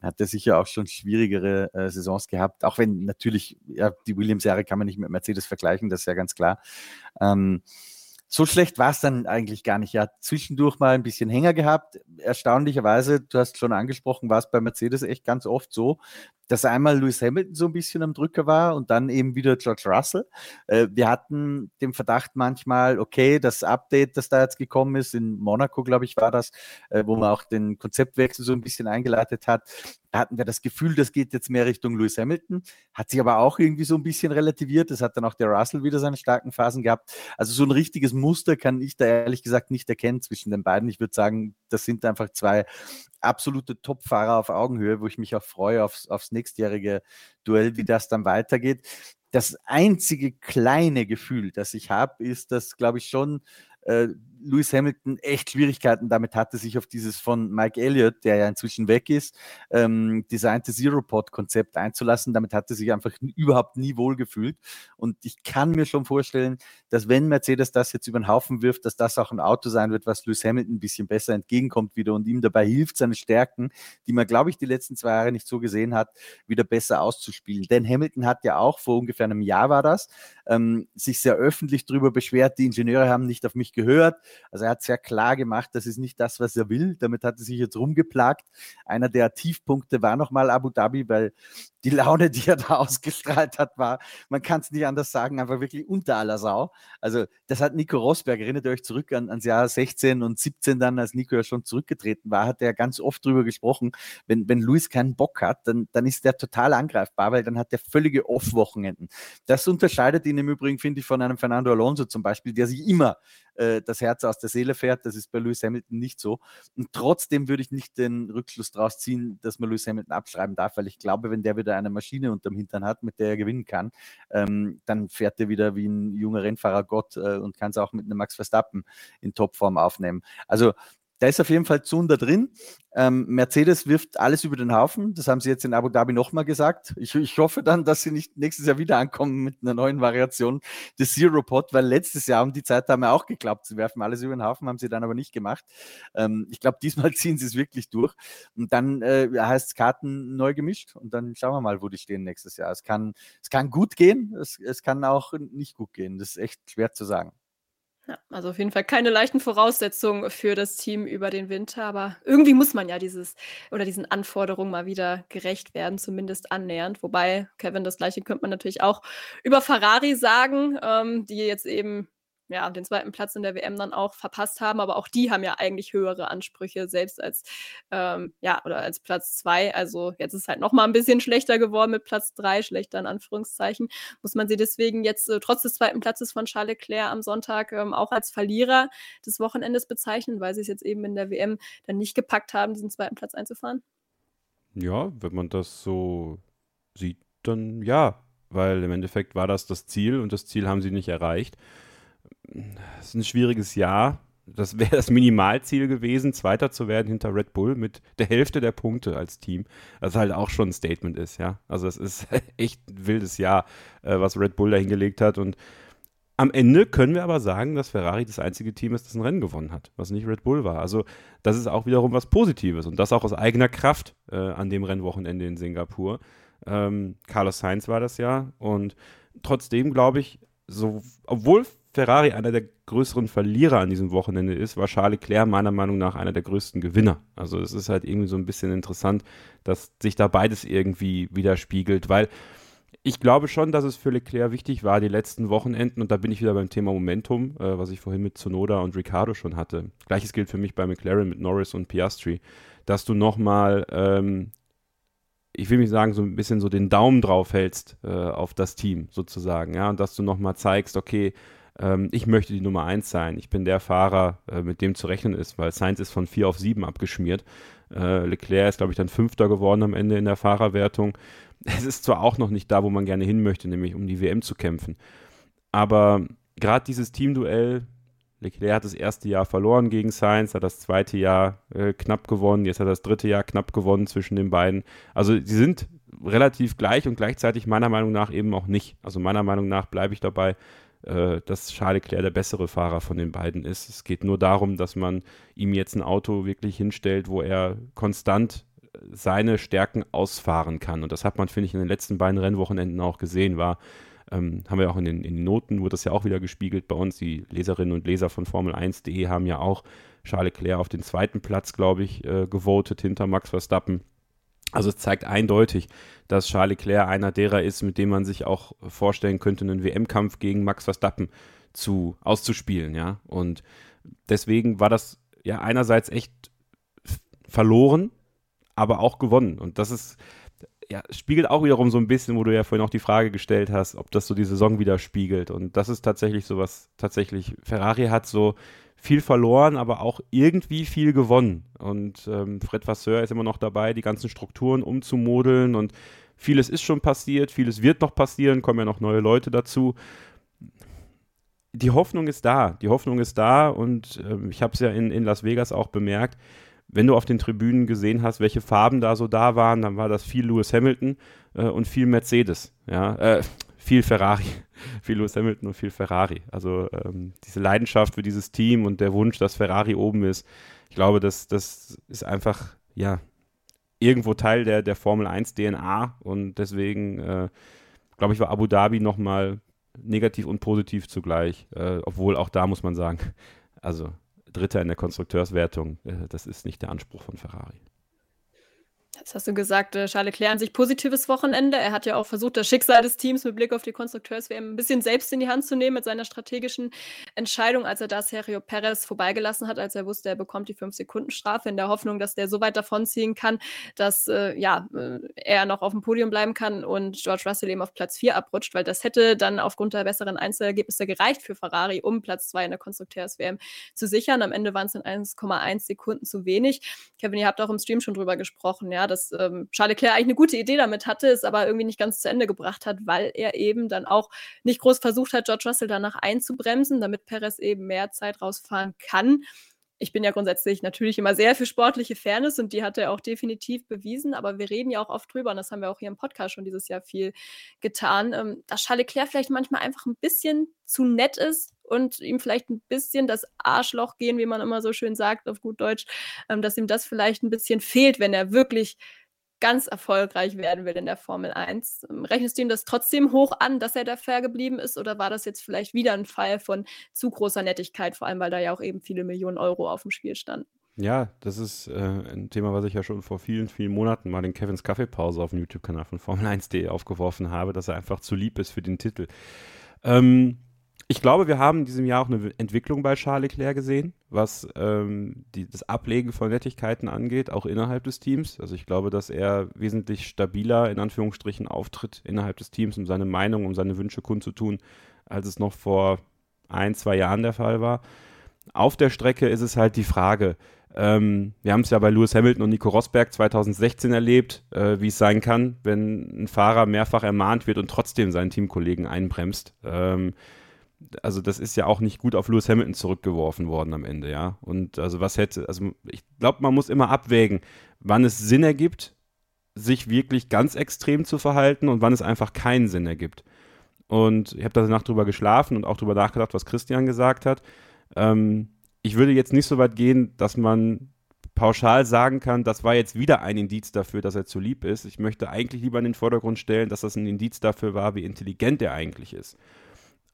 hat er sicher auch schon schwierigere äh, Saisons gehabt. Auch wenn natürlich, ja, die Williams-Jahre kann man nicht mit Mercedes vergleichen, das ist ja ganz klar. Ähm, so schlecht war es dann eigentlich gar nicht. Er hat zwischendurch mal ein bisschen Hänger gehabt. Erstaunlicherweise, du hast schon angesprochen, war es bei Mercedes echt ganz oft so, dass einmal Lewis Hamilton so ein bisschen am Drücker war und dann eben wieder George Russell. Äh, wir hatten den Verdacht manchmal, okay, das Update, das da jetzt gekommen ist, in Monaco, glaube ich, war das, äh, wo man auch den Konzeptwechsel so ein bisschen eingeleitet hat, da hatten wir das Gefühl, das geht jetzt mehr Richtung Lewis Hamilton, hat sich aber auch irgendwie so ein bisschen relativiert. Das hat dann auch der Russell wieder seine starken Phasen gehabt. Also so ein richtiges Muster kann ich da ehrlich gesagt nicht erkennen zwischen den beiden. Ich würde sagen, das sind einfach zwei absolute Topfahrer auf Augenhöhe, wo ich mich auch freue aufs, aufs nächstjährige Duell, wie das dann weitergeht. Das einzige kleine Gefühl, das ich habe, ist, dass, glaube ich, schon äh, Lewis Hamilton echt Schwierigkeiten damit hatte, sich auf dieses von Mike Elliott, der ja inzwischen weg ist, ähm, designte Zero-Pod-Konzept einzulassen. Damit hat er sich einfach überhaupt nie wohlgefühlt. Und ich kann mir schon vorstellen, dass wenn Mercedes das jetzt über den Haufen wirft, dass das auch ein Auto sein wird, was Lewis Hamilton ein bisschen besser entgegenkommt wieder und ihm dabei hilft, seine Stärken, die man, glaube ich, die letzten zwei Jahre nicht so gesehen hat, wieder besser auszuspielen. Denn Hamilton hat ja auch vor ungefähr einem Jahr war das, ähm, sich sehr öffentlich darüber beschwert, die Ingenieure haben nicht auf mich gehört. Also er hat sehr klar gemacht, das ist nicht das, was er will. Damit hat er sich jetzt rumgeplagt. Einer der Tiefpunkte war nochmal Abu Dhabi, weil die Laune, die er da ausgestrahlt hat, war, man kann es nicht anders sagen, einfach wirklich unter aller Sau. Also das hat Nico Rosberg, erinnert ihr euch zurück an, ans Jahr 16 und 17 dann, als Nico ja schon zurückgetreten war, hat er ganz oft drüber gesprochen, wenn, wenn Luis keinen Bock hat, dann, dann ist der total angreifbar, weil dann hat der völlige Off-Wochenenden. Das unterscheidet ihn im Übrigen, finde ich, von einem Fernando Alonso zum Beispiel, der sich immer äh, das Herz aus der Seele fährt. Das ist bei Lewis Hamilton nicht so. Und trotzdem würde ich nicht den Rückschluss daraus ziehen, dass man Lewis Hamilton abschreiben darf, weil ich glaube, wenn der wieder eine Maschine unterm Hintern hat, mit der er gewinnen kann, ähm, dann fährt er wieder wie ein junger Rennfahrer Gott äh, und kann es auch mit einem Max Verstappen in Topform aufnehmen. Also da ist auf jeden Fall Zunder drin. Ähm, Mercedes wirft alles über den Haufen. Das haben sie jetzt in Abu Dhabi nochmal gesagt. Ich, ich, hoffe dann, dass sie nicht nächstes Jahr wieder ankommen mit einer neuen Variation des Zero Pod, weil letztes Jahr um die Zeit haben wir auch geglaubt, sie werfen alles über den Haufen, haben sie dann aber nicht gemacht. Ähm, ich glaube, diesmal ziehen sie es wirklich durch. Und dann äh, heißt es Karten neu gemischt und dann schauen wir mal, wo die stehen nächstes Jahr. Es kann, es kann gut gehen, es, es kann auch nicht gut gehen. Das ist echt schwer zu sagen. Ja, also auf jeden Fall keine leichten Voraussetzungen für das Team über den Winter, aber irgendwie muss man ja dieses oder diesen Anforderungen mal wieder gerecht werden, zumindest annähernd. Wobei, Kevin, das Gleiche könnte man natürlich auch über Ferrari sagen, ähm, die jetzt eben ja, den zweiten Platz in der WM dann auch verpasst haben. Aber auch die haben ja eigentlich höhere Ansprüche, selbst als, ähm, ja, oder als Platz zwei. Also jetzt ist halt nochmal ein bisschen schlechter geworden mit Platz drei, schlechter in Anführungszeichen. Muss man sie deswegen jetzt äh, trotz des zweiten Platzes von Charles Leclerc am Sonntag ähm, auch als Verlierer des Wochenendes bezeichnen, weil sie es jetzt eben in der WM dann nicht gepackt haben, diesen zweiten Platz einzufahren? Ja, wenn man das so sieht, dann ja, weil im Endeffekt war das das Ziel und das Ziel haben sie nicht erreicht es ist ein schwieriges Jahr. Das wäre das Minimalziel gewesen, Zweiter zu werden hinter Red Bull mit der Hälfte der Punkte als Team. Was halt auch schon ein Statement ist, ja. Also es ist echt ein wildes Jahr, äh, was Red Bull da hingelegt hat. Und am Ende können wir aber sagen, dass Ferrari das einzige Team ist, das ein Rennen gewonnen hat, was nicht Red Bull war. Also das ist auch wiederum was Positives und das auch aus eigener Kraft äh, an dem Rennwochenende in Singapur. Ähm, Carlos Sainz war das ja und trotzdem glaube ich, so, obwohl Ferrari einer der größeren Verlierer an diesem Wochenende ist, war Charles Leclerc meiner Meinung nach einer der größten Gewinner. Also es ist halt irgendwie so ein bisschen interessant, dass sich da beides irgendwie widerspiegelt, weil ich glaube schon, dass es für Leclerc wichtig war, die letzten Wochenenden, und da bin ich wieder beim Thema Momentum, äh, was ich vorhin mit Sonoda und Ricardo schon hatte. Gleiches gilt für mich bei McLaren mit Norris und Piastri, dass du nochmal ähm, ich will nicht sagen, so ein bisschen so den Daumen drauf hältst äh, auf das Team sozusagen, ja, und dass du nochmal zeigst, okay, ähm, ich möchte die Nummer 1 sein. Ich bin der Fahrer, äh, mit dem zu rechnen ist, weil Sainz ist von 4 auf 7 abgeschmiert. Äh, Leclerc ist, glaube ich, dann Fünfter geworden am Ende in der Fahrerwertung. Es ist zwar auch noch nicht da, wo man gerne hin möchte, nämlich um die WM zu kämpfen. Aber gerade dieses Teamduell, Leclerc hat das erste Jahr verloren gegen Sainz, hat das zweite Jahr äh, knapp gewonnen, jetzt hat er das dritte Jahr knapp gewonnen zwischen den beiden. Also sie sind relativ gleich und gleichzeitig meiner Meinung nach eben auch nicht. Also meiner Meinung nach bleibe ich dabei, äh, dass Charles Leclerc der bessere Fahrer von den beiden ist. Es geht nur darum, dass man ihm jetzt ein Auto wirklich hinstellt, wo er konstant seine Stärken ausfahren kann. Und das hat man, finde ich, in den letzten beiden Rennwochenenden auch gesehen, war, ähm, haben wir auch in den, in den Noten, wurde das ja auch wieder gespiegelt bei uns. Die Leserinnen und Leser von Formel1.de haben ja auch Charles Leclerc auf den zweiten Platz, glaube ich, äh, gewotet hinter Max Verstappen. Also es zeigt eindeutig, dass Charles Leclerc einer derer ist, mit dem man sich auch vorstellen könnte, einen WM-Kampf gegen Max Verstappen zu, auszuspielen, ja. Und deswegen war das ja einerseits echt verloren, aber auch gewonnen. Und das ist, ja, spiegelt auch wiederum so ein bisschen, wo du ja vorhin auch die Frage gestellt hast, ob das so die Saison widerspiegelt. Und das ist tatsächlich so was, tatsächlich, Ferrari hat so viel verloren, aber auch irgendwie viel gewonnen. Und ähm, Fred Vasseur ist immer noch dabei, die ganzen Strukturen umzumodeln und vieles ist schon passiert, vieles wird noch passieren, kommen ja noch neue Leute dazu. die Hoffnung ist da. Die Hoffnung ist da und äh, ich habe es ja in, in Las Vegas auch bemerkt. Wenn du auf den Tribünen gesehen hast, welche Farben da so da waren, dann war das viel Lewis Hamilton äh, und viel Mercedes. Ja, äh, viel Ferrari. viel Lewis Hamilton und viel Ferrari. Also ähm, diese Leidenschaft für dieses Team und der Wunsch, dass Ferrari oben ist, ich glaube, das, das ist einfach, ja, irgendwo Teil der, der Formel 1 DNA und deswegen, äh, glaube ich, war Abu Dhabi nochmal negativ und positiv zugleich, äh, obwohl auch da muss man sagen, also Dritter in der Konstrukteurswertung, äh, das ist nicht der Anspruch von Ferrari. Jetzt hast du gesagt, äh, Charles Leclerc an sich positives Wochenende. Er hat ja auch versucht, das Schicksal des Teams mit Blick auf die Konstrukteurs-WM ein bisschen selbst in die Hand zu nehmen mit seiner strategischen Entscheidung, als er da Sergio Perez vorbeigelassen hat, als er wusste, er bekommt die 5-Sekunden-Strafe, in der Hoffnung, dass der so weit davonziehen kann, dass äh, ja, äh, er noch auf dem Podium bleiben kann und George Russell eben auf Platz 4 abrutscht, weil das hätte dann aufgrund der besseren Einzelergebnisse gereicht für Ferrari, um Platz 2 in der Konstrukteurs-WM zu sichern. Am Ende waren es dann 1,1 Sekunden zu wenig. Kevin, ihr habt auch im Stream schon drüber gesprochen, ja, dass ähm, Charles Leclerc eigentlich eine gute Idee damit hatte, es aber irgendwie nicht ganz zu Ende gebracht hat, weil er eben dann auch nicht groß versucht hat, George Russell danach einzubremsen, damit Perez eben mehr Zeit rausfahren kann. Ich bin ja grundsätzlich natürlich immer sehr für sportliche Fairness und die hat er auch definitiv bewiesen, aber wir reden ja auch oft drüber und das haben wir auch hier im Podcast schon dieses Jahr viel getan, ähm, dass Charles Leclerc vielleicht manchmal einfach ein bisschen zu nett ist und ihm vielleicht ein bisschen das Arschloch gehen, wie man immer so schön sagt auf gut Deutsch, ähm, dass ihm das vielleicht ein bisschen fehlt, wenn er wirklich ganz erfolgreich werden will in der Formel 1. Ähm, rechnest du ihm das trotzdem hoch an, dass er da fair geblieben ist? Oder war das jetzt vielleicht wieder ein Fall von zu großer Nettigkeit, vor allem weil da ja auch eben viele Millionen Euro auf dem Spiel standen? Ja, das ist äh, ein Thema, was ich ja schon vor vielen, vielen Monaten mal in Kevins Kaffeepause auf dem YouTube-Kanal von Formel1.de aufgeworfen habe, dass er einfach zu lieb ist für den Titel. Ähm, ich glaube, wir haben in diesem Jahr auch eine Entwicklung bei Charles Leclerc gesehen, was ähm, die, das Ablegen von Nettigkeiten angeht, auch innerhalb des Teams. Also ich glaube, dass er wesentlich stabiler in Anführungsstrichen auftritt innerhalb des Teams, um seine Meinung, um seine Wünsche kundzutun, als es noch vor ein, zwei Jahren der Fall war. Auf der Strecke ist es halt die Frage, ähm, wir haben es ja bei Lewis Hamilton und Nico Rosberg 2016 erlebt, äh, wie es sein kann, wenn ein Fahrer mehrfach ermahnt wird und trotzdem seinen Teamkollegen einbremst. Ähm, also das ist ja auch nicht gut auf Lewis Hamilton zurückgeworfen worden am Ende, ja. Und also was hätte, also ich glaube, man muss immer abwägen, wann es Sinn ergibt, sich wirklich ganz extrem zu verhalten und wann es einfach keinen Sinn ergibt. Und ich habe danach drüber geschlafen und auch drüber nachgedacht, was Christian gesagt hat. Ähm, ich würde jetzt nicht so weit gehen, dass man pauschal sagen kann, das war jetzt wieder ein Indiz dafür, dass er zu lieb ist. Ich möchte eigentlich lieber in den Vordergrund stellen, dass das ein Indiz dafür war, wie intelligent er eigentlich ist.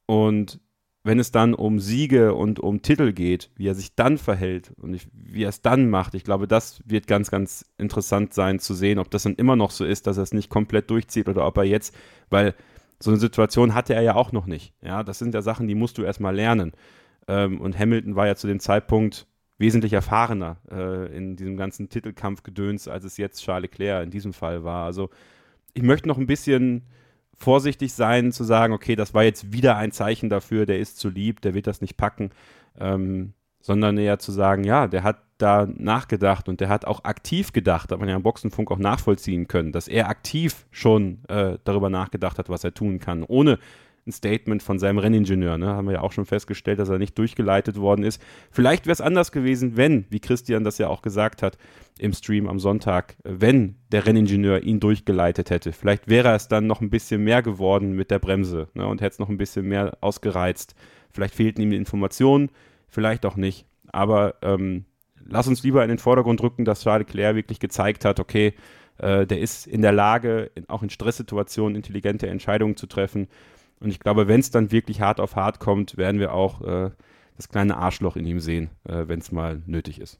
Und wenn es dann um Siege und um Titel geht, wie er sich dann verhält und ich, wie er es dann macht, ich glaube, das wird ganz, ganz interessant sein zu sehen, ob das dann immer noch so ist, dass er es nicht komplett durchzieht oder ob er jetzt, weil so eine Situation hatte er ja auch noch nicht. Ja, das sind ja Sachen, die musst du erstmal lernen. Ähm, und Hamilton war ja zu dem Zeitpunkt wesentlich erfahrener äh, in diesem ganzen Titelkampfgedöns, als es jetzt Charles Leclerc in diesem Fall war. Also ich möchte noch ein bisschen vorsichtig sein, zu sagen, okay, das war jetzt wieder ein Zeichen dafür, der ist zu lieb, der wird das nicht packen, ähm, sondern eher zu sagen, ja, der hat da nachgedacht und der hat auch aktiv gedacht, hat man ja im Boxenfunk auch nachvollziehen können, dass er aktiv schon äh, darüber nachgedacht hat, was er tun kann, ohne ein Statement von seinem Renningenieur. Ne? Haben wir ja auch schon festgestellt, dass er nicht durchgeleitet worden ist. Vielleicht wäre es anders gewesen, wenn, wie Christian das ja auch gesagt hat im Stream am Sonntag, wenn der Renningenieur ihn durchgeleitet hätte. Vielleicht wäre es dann noch ein bisschen mehr geworden mit der Bremse ne? und hätte es noch ein bisschen mehr ausgereizt. Vielleicht fehlten ihm die Informationen, vielleicht auch nicht. Aber ähm, lass uns lieber in den Vordergrund rücken, dass Charles Leclerc wirklich gezeigt hat, okay, äh, der ist in der Lage, in, auch in Stresssituationen intelligente Entscheidungen zu treffen. Und ich glaube, wenn es dann wirklich hart auf hart kommt, werden wir auch äh, das kleine Arschloch in ihm sehen, äh, wenn es mal nötig ist.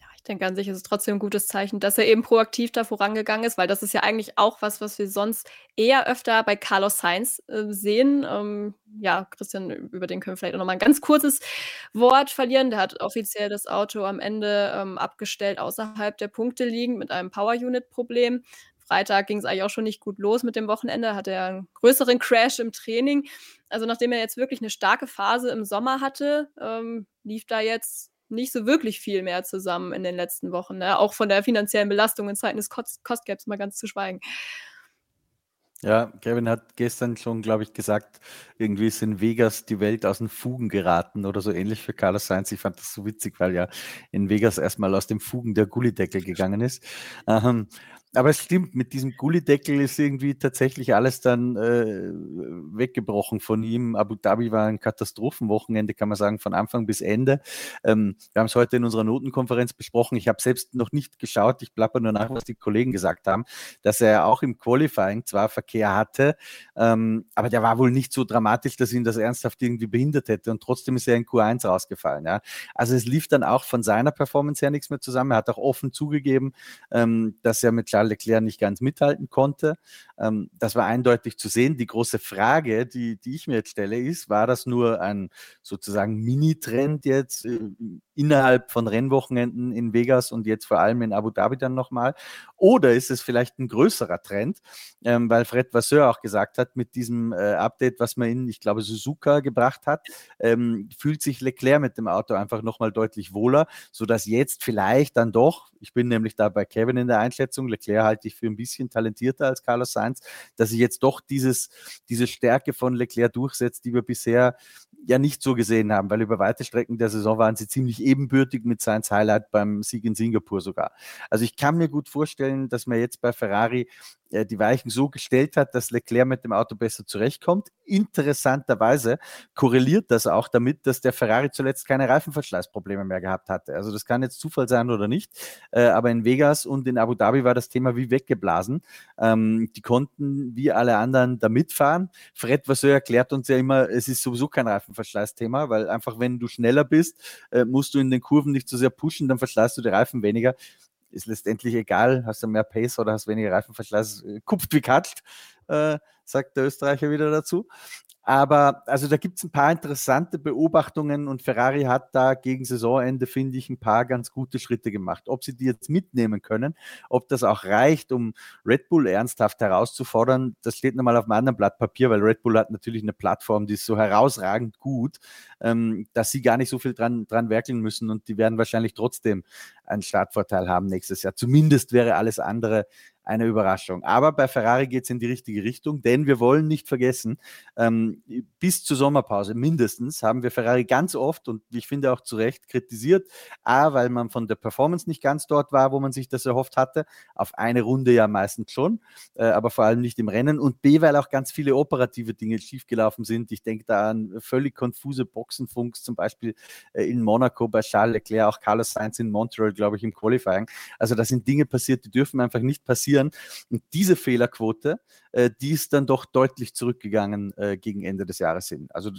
Ja, ich denke an sich ist es trotzdem ein gutes Zeichen, dass er eben proaktiv da vorangegangen ist, weil das ist ja eigentlich auch was, was wir sonst eher öfter bei Carlos Sainz äh, sehen. Ähm, ja, Christian, über den können wir vielleicht auch noch mal ein ganz kurzes Wort verlieren. Der hat offiziell das Auto am Ende ähm, abgestellt, außerhalb der Punkte liegend mit einem Power-Unit-Problem. Freitag ging es eigentlich auch schon nicht gut los mit dem Wochenende, hatte er einen größeren Crash im Training. Also nachdem er jetzt wirklich eine starke Phase im Sommer hatte, ähm, lief da jetzt nicht so wirklich viel mehr zusammen in den letzten Wochen. Ne? Auch von der finanziellen Belastung in Zeiten des Cost, Cost Gaps mal ganz zu schweigen. Ja, Kevin hat gestern schon, glaube ich, gesagt, irgendwie ist in Vegas die Welt aus den Fugen geraten oder so ähnlich für Carlos Sainz. Ich fand das so witzig, weil ja in Vegas erstmal aus dem Fugen der Gullideckel gegangen ist. Ähm, aber es stimmt, mit diesem Gullideckel ist irgendwie tatsächlich alles dann äh, weggebrochen von ihm. Abu Dhabi war ein Katastrophenwochenende, kann man sagen, von Anfang bis Ende. Ähm, wir haben es heute in unserer Notenkonferenz besprochen. Ich habe selbst noch nicht geschaut, ich plapper nur nach, was die Kollegen gesagt haben, dass er auch im Qualifying zwar Verkehr hatte, ähm, aber der war wohl nicht so dramatisch, dass ihn das ernsthaft irgendwie behindert hätte. Und trotzdem ist er in Q1 rausgefallen. Ja. Also es lief dann auch von seiner Performance her nichts mehr zusammen. Er hat auch offen zugegeben, ähm, dass er mit Charles Leclerc nicht ganz mithalten konnte. Ähm, das war eindeutig zu sehen. Die große Frage, die, die ich mir jetzt stelle, ist, war das nur ein sozusagen Mini-Trend jetzt äh, innerhalb von Rennwochenenden in Vegas und jetzt vor allem in Abu Dhabi dann nochmal? Oder ist es vielleicht ein größerer Trend, ähm, weil Fred Vasseur auch gesagt hat, mit diesem äh, Update, was man in, ich glaube, Suzuka gebracht hat, ähm, fühlt sich Leclerc mit dem Auto einfach nochmal deutlich wohler, sodass jetzt vielleicht dann doch, ich bin nämlich da bei Kevin in der Einschätzung, Leclerc halte ich für ein bisschen talentierter als Carlos Sainz, dass sich jetzt doch dieses, diese Stärke von Leclerc durchsetzt, die wir bisher ja nicht so gesehen haben, weil über weite Strecken der Saison waren sie ziemlich ebenbürtig mit Sainz Highlight beim Sieg in Singapur sogar. Also ich kann mir gut vorstellen, dass man jetzt bei Ferrari die Weichen so gestellt hat, dass Leclerc mit dem Auto besser zurechtkommt. Interessanterweise korreliert das auch damit, dass der Ferrari zuletzt keine Reifenverschleißprobleme mehr gehabt hatte. Also das kann jetzt Zufall sein oder nicht, äh, aber in Vegas und in Abu Dhabi war das Thema wie weggeblasen. Ähm, die konnten wie alle anderen da mitfahren. Fred Vasseur erklärt uns ja immer, es ist sowieso kein Reifenverschleißthema, weil einfach wenn du schneller bist, äh, musst du in den Kurven nicht so sehr pushen, dann verschleißt du die Reifen weniger ist letztendlich egal, hast du mehr Pace oder hast weniger Reifenverschleiß, äh, kupft wie katscht, äh, sagt der Österreicher wieder dazu. Aber also da gibt es ein paar interessante Beobachtungen und Ferrari hat da gegen Saisonende, finde ich, ein paar ganz gute Schritte gemacht. Ob sie die jetzt mitnehmen können, ob das auch reicht, um Red Bull ernsthaft herauszufordern, das steht nochmal auf einem anderen Blatt Papier, weil Red Bull hat natürlich eine Plattform, die ist so herausragend gut, ähm, dass sie gar nicht so viel dran, dran werkeln müssen und die werden wahrscheinlich trotzdem einen Startvorteil haben nächstes Jahr. Zumindest wäre alles andere eine Überraschung. Aber bei Ferrari geht es in die richtige Richtung, denn wir wollen nicht vergessen, ähm, bis zur Sommerpause mindestens haben wir Ferrari ganz oft und ich finde auch zu Recht kritisiert. A, weil man von der Performance nicht ganz dort war, wo man sich das erhofft hatte. Auf eine Runde ja meistens schon, äh, aber vor allem nicht im Rennen. Und B, weil auch ganz viele operative Dinge schiefgelaufen sind. Ich denke da an völlig konfuse Boxenfunks, zum Beispiel äh, in Monaco bei Charles Leclerc, auch Carlos Sainz in Montreal, glaube ich, im Qualifying. Also da sind Dinge passiert, die dürfen einfach nicht passieren. Und diese Fehlerquote, äh, die ist dann doch deutlich zurückgegangen äh, gegen Ende des Jahres hin. Also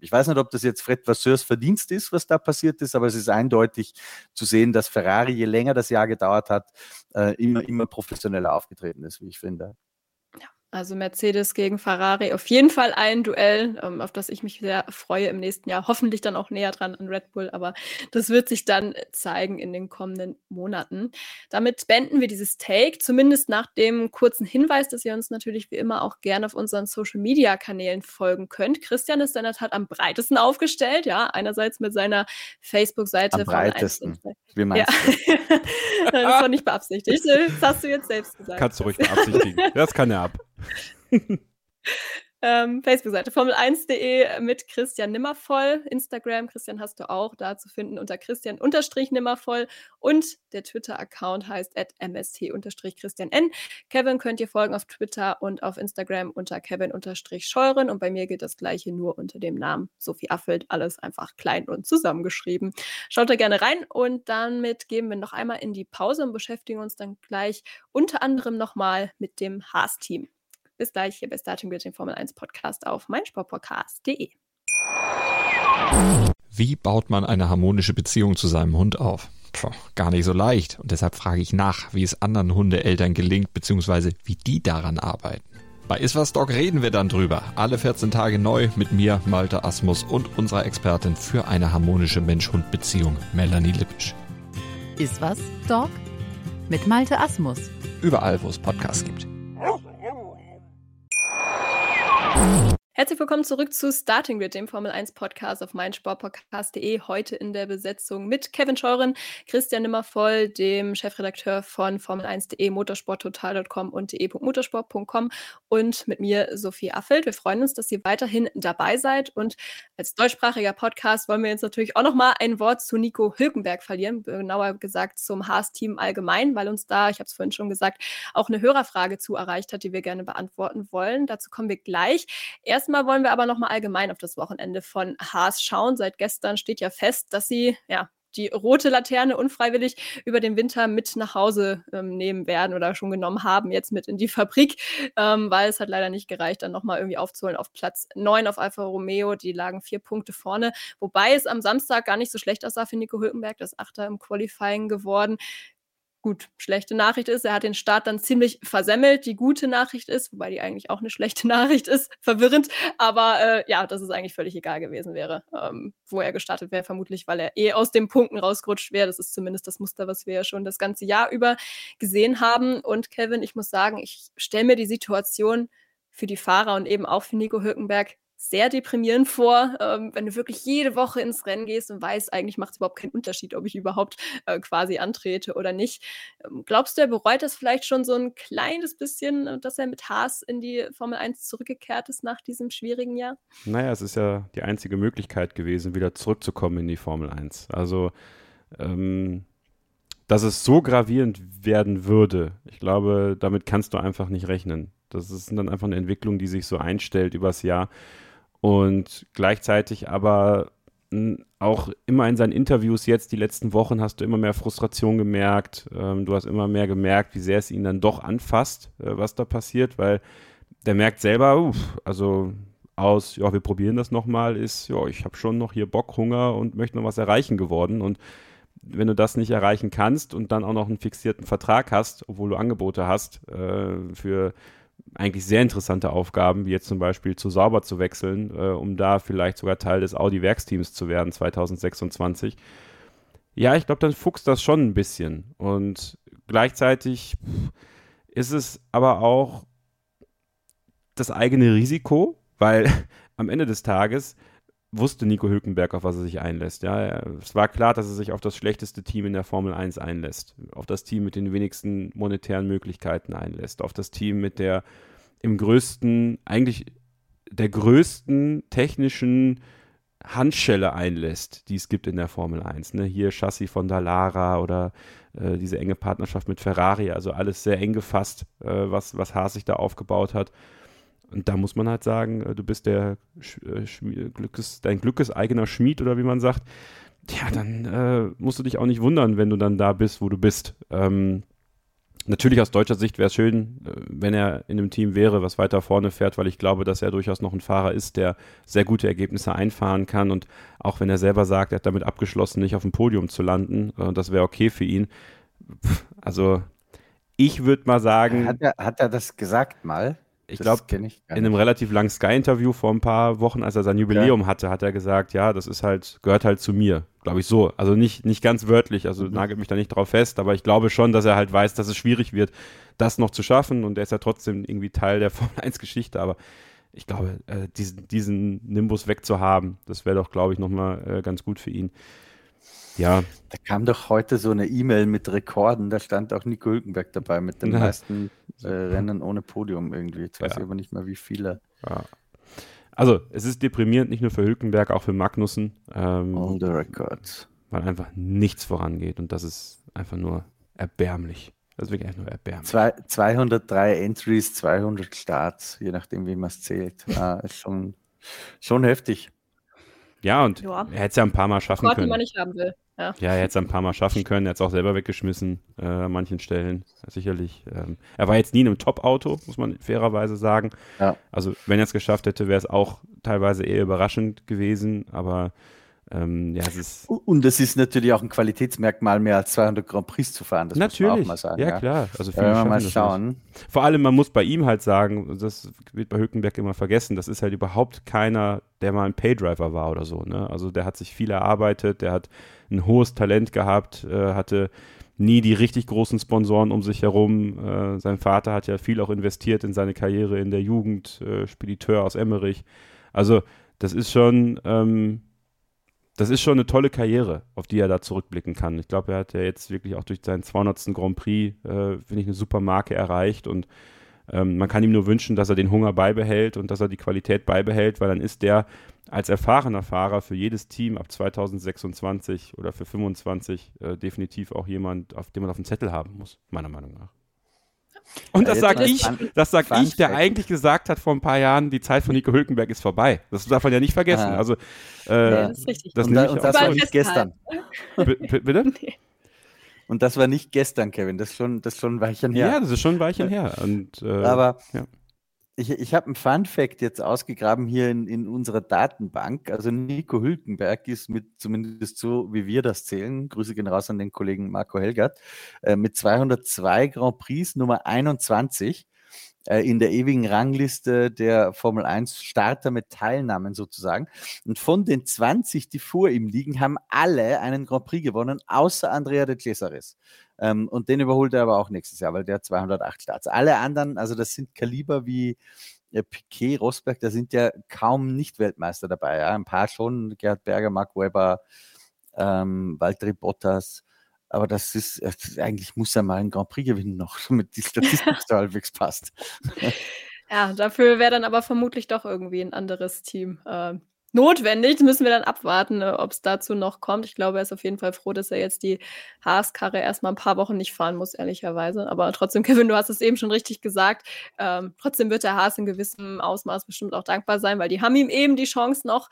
ich weiß nicht, ob das jetzt Fred Vasseurs Verdienst ist, was da passiert ist, aber es ist eindeutig zu sehen, dass Ferrari, je länger das Jahr gedauert hat, immer, immer professioneller aufgetreten ist, wie ich finde. Also Mercedes gegen Ferrari auf jeden Fall ein Duell, ähm, auf das ich mich sehr freue im nächsten Jahr. Hoffentlich dann auch näher dran an Red Bull, aber das wird sich dann zeigen in den kommenden Monaten. Damit beenden wir dieses Take, zumindest nach dem kurzen Hinweis, dass ihr uns natürlich wie immer auch gerne auf unseren Social Media Kanälen folgen könnt. Christian ist in der Tat am breitesten aufgestellt, ja, einerseits mit seiner Facebook-Seite. Am breitesten. Wie meinst ja. du? das war nicht beabsichtigt. Das hast du jetzt selbst gesagt. Kannst du ruhig beabsichtigen. Das kann er ab. Ähm, Facebook-Seite Formel1.de mit Christian Nimmervoll. Instagram, Christian hast du auch da zu finden unter Christian-Nimmervoll. Und der Twitter-Account heißt at mst-christian n. Kevin könnt ihr folgen auf Twitter und auf Instagram unter Kevin-Scheuren. Und bei mir gilt das gleiche nur unter dem Namen Sophie Affelt. Alles einfach klein und zusammengeschrieben. Schaut da gerne rein und damit gehen wir noch einmal in die Pause und beschäftigen uns dann gleich unter anderem nochmal mit dem Haas-Team. Bis gleich hier bei Starting Grid, dem Formel 1 Podcast auf meinsportpodcast.de. Wie baut man eine harmonische Beziehung zu seinem Hund auf? Puh, gar nicht so leicht. Und deshalb frage ich nach, wie es anderen Hundeeltern gelingt, beziehungsweise wie die daran arbeiten. Bei Iswas Dog reden wir dann drüber. Alle 14 Tage neu mit mir, Malte Asmus und unserer Expertin für eine harmonische Mensch-Hund-Beziehung, Melanie Lippisch. Iswas Dog mit Malte Asmus. Überall, wo es Podcasts gibt. Mm-hmm. Herzlich willkommen zurück zu Starting Grid, dem Formel 1 Podcast auf meinsportpodcast.de. Heute in der Besetzung mit Kevin Scheuren, Christian Nimmervoll, dem Chefredakteur von Formel1.de, motorsporttotal.com und de.motorsport.com und mit mir Sophie Affelt. Wir freuen uns, dass ihr weiterhin dabei seid und als deutschsprachiger Podcast wollen wir jetzt natürlich auch noch mal ein Wort zu Nico Hülkenberg verlieren, genauer gesagt zum Haas-Team allgemein, weil uns da, ich habe es vorhin schon gesagt, auch eine Hörerfrage zu erreicht hat, die wir gerne beantworten wollen. Dazu kommen wir gleich. Erstmal wollen wir aber noch mal allgemein auf das Wochenende von Haas schauen. Seit gestern steht ja fest, dass sie ja die rote Laterne unfreiwillig über den Winter mit nach Hause ähm, nehmen werden oder schon genommen haben, jetzt mit in die Fabrik, ähm, weil es hat leider nicht gereicht, dann nochmal irgendwie aufzuholen auf Platz 9 auf Alfa Romeo. Die lagen vier Punkte vorne, wobei es am Samstag gar nicht so schlecht aussah für Nico Hülkenberg, das Achter im Qualifying geworden. Gut, schlechte Nachricht ist, er hat den Start dann ziemlich versemmelt. Die gute Nachricht ist, wobei die eigentlich auch eine schlechte Nachricht ist, verwirrend, aber äh, ja, dass es eigentlich völlig egal gewesen wäre, ähm, wo er gestartet wäre, vermutlich, weil er eh aus den Punkten rausgerutscht wäre. Das ist zumindest das Muster, was wir ja schon das ganze Jahr über gesehen haben. Und Kevin, ich muss sagen, ich stelle mir die Situation für die Fahrer und eben auch für Nico Hülkenberg sehr deprimierend vor, ähm, wenn du wirklich jede Woche ins Rennen gehst und weißt, eigentlich macht es überhaupt keinen Unterschied, ob ich überhaupt äh, quasi antrete oder nicht. Ähm, glaubst du, er bereut das vielleicht schon so ein kleines bisschen, äh, dass er mit Haas in die Formel 1 zurückgekehrt ist nach diesem schwierigen Jahr? Naja, es ist ja die einzige Möglichkeit gewesen, wieder zurückzukommen in die Formel 1. Also, ähm, dass es so gravierend werden würde, ich glaube, damit kannst du einfach nicht rechnen. Das ist dann einfach eine Entwicklung, die sich so einstellt übers Jahr und gleichzeitig aber auch immer in seinen Interviews jetzt, die letzten Wochen, hast du immer mehr Frustration gemerkt. Ähm, du hast immer mehr gemerkt, wie sehr es ihn dann doch anfasst, äh, was da passiert, weil der merkt selber, uff, also aus, ja, wir probieren das nochmal, ist, ja, ich habe schon noch hier Bock, Hunger und möchte noch was erreichen geworden. Und wenn du das nicht erreichen kannst und dann auch noch einen fixierten Vertrag hast, obwohl du Angebote hast äh, für eigentlich sehr interessante Aufgaben, wie jetzt zum Beispiel zu Sauber zu wechseln, äh, um da vielleicht sogar Teil des Audi-Werksteams zu werden 2026. Ja, ich glaube, dann fuchst das schon ein bisschen. Und gleichzeitig ist es aber auch das eigene Risiko, weil am Ende des Tages wusste Nico Hülkenberg, auf was er sich einlässt. Ja, es war klar, dass er sich auf das schlechteste Team in der Formel 1 einlässt, auf das Team mit den wenigsten monetären Möglichkeiten einlässt, auf das Team mit der im größten, eigentlich der größten technischen Handschelle einlässt, die es gibt in der Formel 1. Ne? Hier Chassis von Dallara oder äh, diese enge Partnerschaft mit Ferrari, also alles sehr eng gefasst, äh, was, was Haas sich da aufgebaut hat. Und da muss man halt sagen, äh, du bist der äh, Glückes, dein Glückes eigener Schmied oder wie man sagt. Ja, dann äh, musst du dich auch nicht wundern, wenn du dann da bist, wo du bist. Ähm, natürlich aus deutscher Sicht wäre es schön, äh, wenn er in einem Team wäre, was weiter vorne fährt, weil ich glaube, dass er durchaus noch ein Fahrer ist, der sehr gute Ergebnisse einfahren kann. Und auch wenn er selber sagt, er hat damit abgeschlossen, nicht auf dem Podium zu landen, äh, das wäre okay für ihn. Also ich würde mal sagen. Hat er, hat er das gesagt mal? Ich glaube, in einem relativ langen Sky-Interview vor ein paar Wochen, als er sein Jubiläum ja. hatte, hat er gesagt, ja, das ist halt, gehört halt zu mir. Glaube ich so. Also nicht, nicht ganz wörtlich, also mhm. nagelt mich da nicht drauf fest, aber ich glaube schon, dass er halt weiß, dass es schwierig wird, das noch zu schaffen und er ist ja trotzdem irgendwie Teil der Formel 1-Geschichte, aber ich glaube, äh, diesen, diesen Nimbus wegzuhaben, das wäre doch, glaube ich, nochmal äh, ganz gut für ihn. Ja. Da kam doch heute so eine E-Mail mit Rekorden, da stand auch Nico Hülkenberg dabei mit den meisten äh, Rennen ohne Podium irgendwie. Jetzt weiß ja. ich aber nicht mehr, wie viele. Ja. Also, es ist deprimierend, nicht nur für Hülkenberg, auch für Magnussen. Ähm, All the records. Weil einfach nichts vorangeht und das ist einfach nur erbärmlich. Das ist wirklich einfach nur erbärmlich. Zwei, 203 Entries, 200 Starts, je nachdem, wie man es zählt. ah, ist schon, schon heftig. Ja, und ja. er hätte es ja ein paar Mal schaffen Rekord, können. man nicht haben will. Ja, ja er hätte es ein paar Mal schaffen können. Er hat es auch selber weggeschmissen äh, an manchen Stellen. Sicherlich. Ähm, er war jetzt nie in einem Top-Auto, muss man fairerweise sagen. Ja. Also, wenn er es geschafft hätte, wäre es auch teilweise eher überraschend gewesen. Aber ähm, ja, es ist und es ist natürlich auch ein Qualitätsmerkmal, mehr als 200 Grand Prix zu fahren. Das natürlich. muss man auch mal sagen. Ja, ja. klar. Also viele ja, mal schauen. Nicht. Vor allem, man muss bei ihm halt sagen, das wird bei Hülkenberg immer vergessen, das ist halt überhaupt keiner, der mal ein Paydriver war oder so. Ne? Also der hat sich viel erarbeitet, der hat ein hohes Talent gehabt, äh, hatte nie die richtig großen Sponsoren um sich herum. Äh, sein Vater hat ja viel auch investiert in seine Karriere in der Jugend, äh, Spediteur aus Emmerich. Also das ist schon, ähm, das ist schon eine tolle Karriere, auf die er da zurückblicken kann. Ich glaube, er hat ja jetzt wirklich auch durch seinen 200. Grand Prix, äh, finde ich, eine super Marke erreicht und ähm, man kann ihm nur wünschen, dass er den Hunger beibehält und dass er die Qualität beibehält, weil dann ist der als erfahrener Fahrer für jedes Team ab 2026 oder für 25 äh, definitiv auch jemand, auf den man auf dem Zettel haben muss, meiner Meinung nach. Und das sage ich, das sag ich, der eigentlich gesagt hat vor ein paar Jahren, die Zeit von Nico Hülkenberg ist vorbei. Das darf man ja nicht vergessen. Ah. Also, äh, Ja, das ist richtig. das Und, da, und das war nicht gestern. Bitte? Nee. Und das war nicht gestern, Kevin. Das ist schon, das ist schon ein Weilchen her. Ja, das ist schon ein Weilchen her. Und, äh, Aber ja. Ich, ich habe einen Fun Fact jetzt ausgegraben hier in, in unserer Datenbank. Also Nico Hülkenberg ist mit, zumindest so wie wir das zählen, Grüße gehen raus an den Kollegen Marco Helgert, äh, mit 202 Grand Prix Nummer 21 äh, in der ewigen Rangliste der Formel 1 Starter mit Teilnahmen sozusagen. Und von den 20, die vor ihm liegen, haben alle einen Grand Prix gewonnen, außer Andrea de Cesaris. Ähm, und den überholt er aber auch nächstes Jahr, weil der hat 208 Starts. Alle anderen, also das sind Kaliber wie äh, Piquet, Rosberg, da sind ja kaum Nicht-Weltmeister dabei. Ja? Ein paar schon, Gerhard Berger, Mark Webber, ähm, Valtteri Bottas. Aber das ist, das ist- eigentlich muss er mal einen Grand Prix gewinnen noch, damit die Statistik so halbwegs passt. Ja, dafür wäre dann aber vermutlich doch irgendwie ein anderes Team äh, notwendig. Das müssen wir dann abwarten, äh, ob es dazu noch kommt. Ich glaube, er ist auf jeden Fall froh, dass er jetzt die Haas-Karre erstmal ein paar Wochen nicht fahren muss, ehrlicherweise. Aber trotzdem, Kevin, du hast es eben schon richtig gesagt. Ähm, trotzdem wird der Haas in gewissem Ausmaß bestimmt auch dankbar sein, weil die haben ihm eben die Chance noch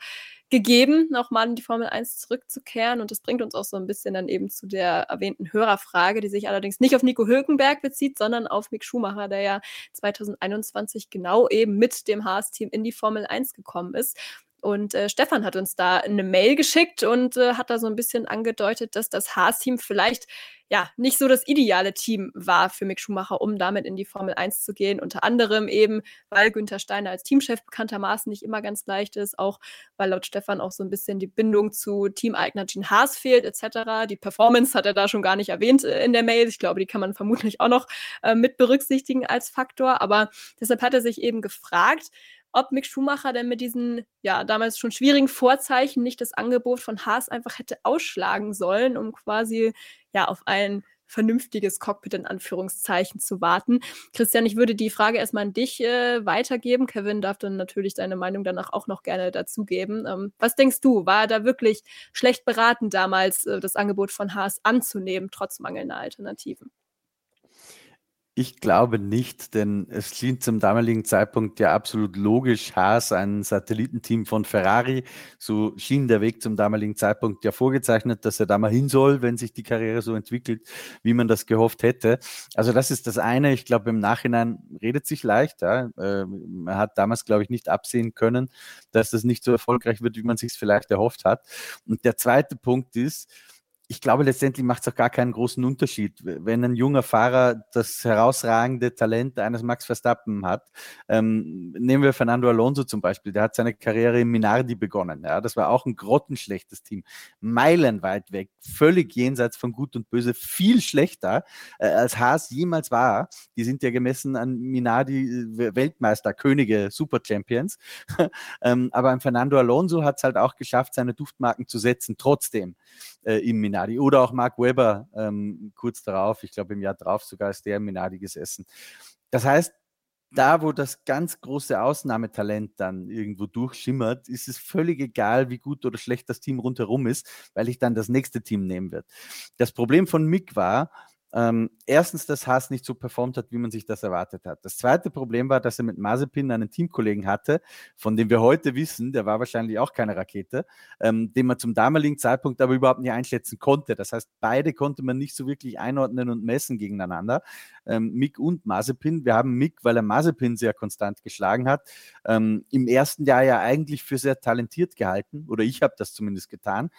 gegeben, nochmal in die Formel 1 zurückzukehren. Und das bringt uns auch so ein bisschen dann eben zu der erwähnten Hörerfrage, die sich allerdings nicht auf Nico Hülkenberg bezieht, sondern auf Mick Schumacher, der ja 2021 genau eben mit dem Haas-Team in die Formel 1 gekommen ist. Und äh, Stefan hat uns da eine Mail geschickt und äh, hat da so ein bisschen angedeutet, dass das Haas-Team vielleicht ja nicht so das ideale Team war für Mick Schumacher, um damit in die Formel 1 zu gehen. Unter anderem eben, weil Günther Steiner als Teamchef bekanntermaßen nicht immer ganz leicht ist, auch weil laut Stefan auch so ein bisschen die Bindung zu Teameigner Gene Haas fehlt, etc. Die Performance hat er da schon gar nicht erwähnt äh, in der Mail. Ich glaube, die kann man vermutlich auch noch äh, mit berücksichtigen als Faktor. Aber deshalb hat er sich eben gefragt, ob Mick Schumacher denn mit diesen ja damals schon schwierigen Vorzeichen nicht das Angebot von Haas einfach hätte ausschlagen sollen, um quasi ja auf ein vernünftiges Cockpit in Anführungszeichen zu warten. Christian, ich würde die Frage erstmal an dich äh, weitergeben. Kevin darf dann natürlich deine Meinung danach auch noch gerne dazugeben. Ähm, was denkst du, war da wirklich schlecht beraten damals, äh, das Angebot von Haas anzunehmen, trotz mangelnder Alternativen? Ich glaube nicht, denn es schien zum damaligen Zeitpunkt ja absolut logisch, Haas, ein Satellitenteam von Ferrari, so schien der Weg zum damaligen Zeitpunkt ja vorgezeichnet, dass er da mal hin soll, wenn sich die Karriere so entwickelt, wie man das gehofft hätte. Also das ist das eine. Ich glaube, im Nachhinein redet sich leicht. Ja. Äh, Man hat damals, glaube ich, nicht absehen können, dass das nicht so erfolgreich wird, wie man sich es vielleicht erhofft hat. Und der zweite Punkt ist, ich glaube, letztendlich macht es auch gar keinen großen Unterschied. Wenn ein junger Fahrer das herausragende Talent eines Max Verstappen hat, ähm, nehmen wir Fernando Alonso zum Beispiel, der hat seine Karriere im Minardi begonnen. Ja, das war auch ein grottenschlechtes Team, meilenweit weg, völlig jenseits von Gut und Böse, viel schlechter äh, als Haas jemals war. Die sind ja gemessen an Minardi äh, Weltmeister, Könige, Super Champions. ähm, aber ein Fernando Alonso hat es halt auch geschafft, seine Duftmarken zu setzen, trotzdem äh, im Minardi. Oder auch Mark Webber ähm, kurz darauf, ich glaube im Jahr drauf sogar ist der im Minardi gesessen. Das heißt, da, wo das ganz große Ausnahmetalent dann irgendwo durchschimmert, ist es völlig egal, wie gut oder schlecht das Team rundherum ist, weil ich dann das nächste Team nehmen wird. Das Problem von Mick war, ähm, erstens, dass Haas nicht so performt hat, wie man sich das erwartet hat. Das zweite Problem war, dass er mit Mazepin einen Teamkollegen hatte, von dem wir heute wissen, der war wahrscheinlich auch keine Rakete, ähm, den man zum damaligen Zeitpunkt aber überhaupt nicht einschätzen konnte. Das heißt, beide konnte man nicht so wirklich einordnen und messen gegeneinander. Ähm, Mick und Mazepin. Wir haben Mick, weil er Mazepin sehr konstant geschlagen hat, ähm, im ersten Jahr ja eigentlich für sehr talentiert gehalten, oder ich habe das zumindest getan.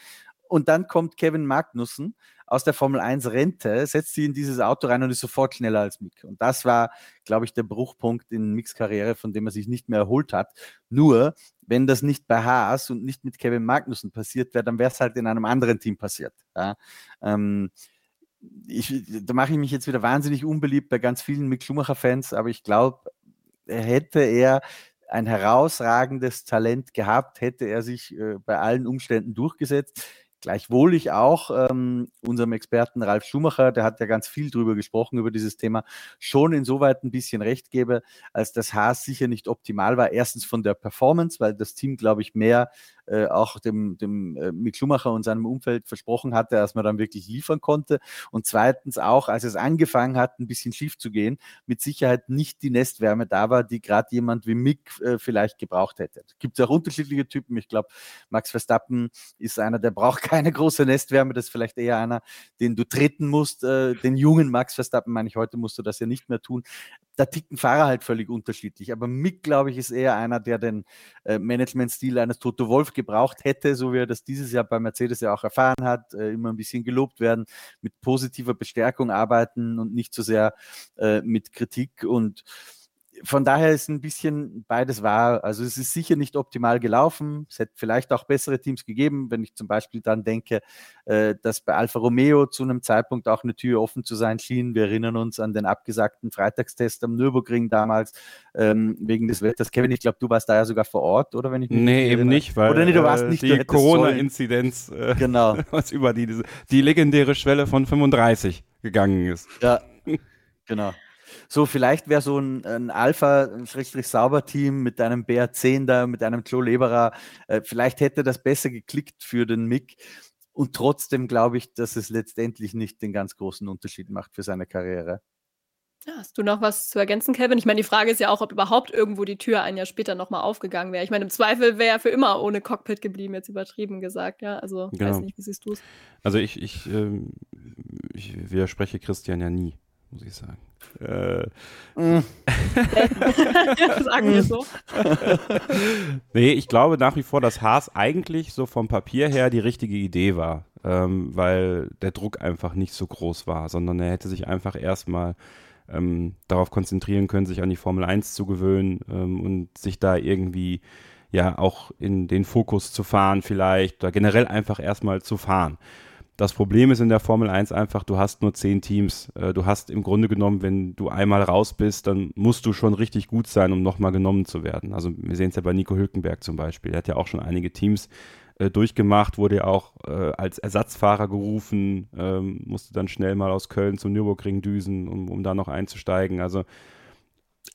Und dann kommt Kevin Magnussen aus der Formel 1 Rente, setzt sie in dieses Auto rein und ist sofort schneller als Mick. Und das war, glaube ich, der Bruchpunkt in Micks Karriere, von dem er sich nicht mehr erholt hat. Nur, wenn das nicht bei Haas und nicht mit Kevin Magnussen passiert wäre, dann wäre es halt in einem anderen Team passiert. Ja? Ähm, ich, da mache ich mich jetzt wieder wahnsinnig unbeliebt bei ganz vielen Mick Schumacher-Fans, aber ich glaube, hätte er ein herausragendes Talent gehabt, hätte er sich äh, bei allen Umständen durchgesetzt. Gleichwohl ich auch ähm, unserem Experten Ralf Schumacher, der hat ja ganz viel drüber gesprochen, über dieses Thema, schon insoweit ein bisschen recht gebe, als das Haas sicher nicht optimal war. Erstens von der Performance, weil das Team, glaube ich, mehr äh, auch dem, dem äh, Mick Schumacher und seinem Umfeld versprochen hatte, als man dann wirklich liefern konnte. Und zweitens auch, als es angefangen hat, ein bisschen schief zu gehen, mit Sicherheit nicht die Nestwärme da war, die gerade jemand wie Mick äh, vielleicht gebraucht hätte. Gibt es auch unterschiedliche Typen. Ich glaube, Max Verstappen ist einer, der braucht keine große Nestwärme. Das ist vielleicht eher einer, den du treten musst. Äh, den jungen Max Verstappen, meine ich, heute musst du das ja nicht mehr tun da ticken Fahrer halt völlig unterschiedlich. Aber Mick, glaube ich, ist eher einer, der den äh, Managementstil eines Toto Wolf gebraucht hätte, so wie er das dieses Jahr bei Mercedes ja auch erfahren hat. Äh, immer ein bisschen gelobt werden, mit positiver Bestärkung arbeiten und nicht so sehr äh, mit Kritik. Und von daher ist ein bisschen beides wahr. Also es ist sicher nicht optimal gelaufen. Es hätte vielleicht auch bessere Teams gegeben, wenn ich zum Beispiel dann denke, äh, dass bei Alfa Romeo zu einem Zeitpunkt auch eine Tür offen zu sein schien. Wir erinnern uns an den abgesagten Freitagstest am Nürburgring damals ähm, wegen des Wetters. Kevin, ich glaube, du warst da ja sogar vor Ort, oder? Wenn ich mich nee, eben nicht, weil oder nee, du warst äh, nicht, die Corona-Inzidenz äh, genau. was über die, die legendäre Schwelle von 35 gegangen ist. Ja, genau. So, vielleicht wäre so ein, ein Alpha-Sauber-Team mit einem BR10 da, mit einem Joe Leberer, äh, vielleicht hätte das besser geklickt für den Mick. Und trotzdem glaube ich, dass es letztendlich nicht den ganz großen Unterschied macht für seine Karriere. Ja, hast du noch was zu ergänzen, Kevin? Ich meine, die Frage ist ja auch, ob überhaupt irgendwo die Tür ein Jahr später nochmal aufgegangen wäre. Ich meine, im Zweifel wäre er für immer ohne Cockpit geblieben, jetzt übertrieben gesagt, ja. Also, genau. weiß nicht, wie siehst du es? Also, ich, ich, ähm, ich widerspreche Christian ja nie muss ich sagen. Äh, mm. Sagen wir so. nee, ich glaube nach wie vor, dass Haas eigentlich so vom Papier her die richtige Idee war, ähm, weil der Druck einfach nicht so groß war, sondern er hätte sich einfach erstmal ähm, darauf konzentrieren können, sich an die Formel 1 zu gewöhnen ähm, und sich da irgendwie ja auch in den Fokus zu fahren vielleicht oder generell einfach erstmal zu fahren. Das Problem ist in der Formel 1 einfach, du hast nur zehn Teams. Äh, du hast im Grunde genommen, wenn du einmal raus bist, dann musst du schon richtig gut sein, um nochmal genommen zu werden. Also wir sehen es ja bei Nico Hülkenberg zum Beispiel. Er hat ja auch schon einige Teams äh, durchgemacht, wurde ja auch äh, als Ersatzfahrer gerufen, ähm, musste dann schnell mal aus Köln zum Nürburgring düsen, um, um da noch einzusteigen. Also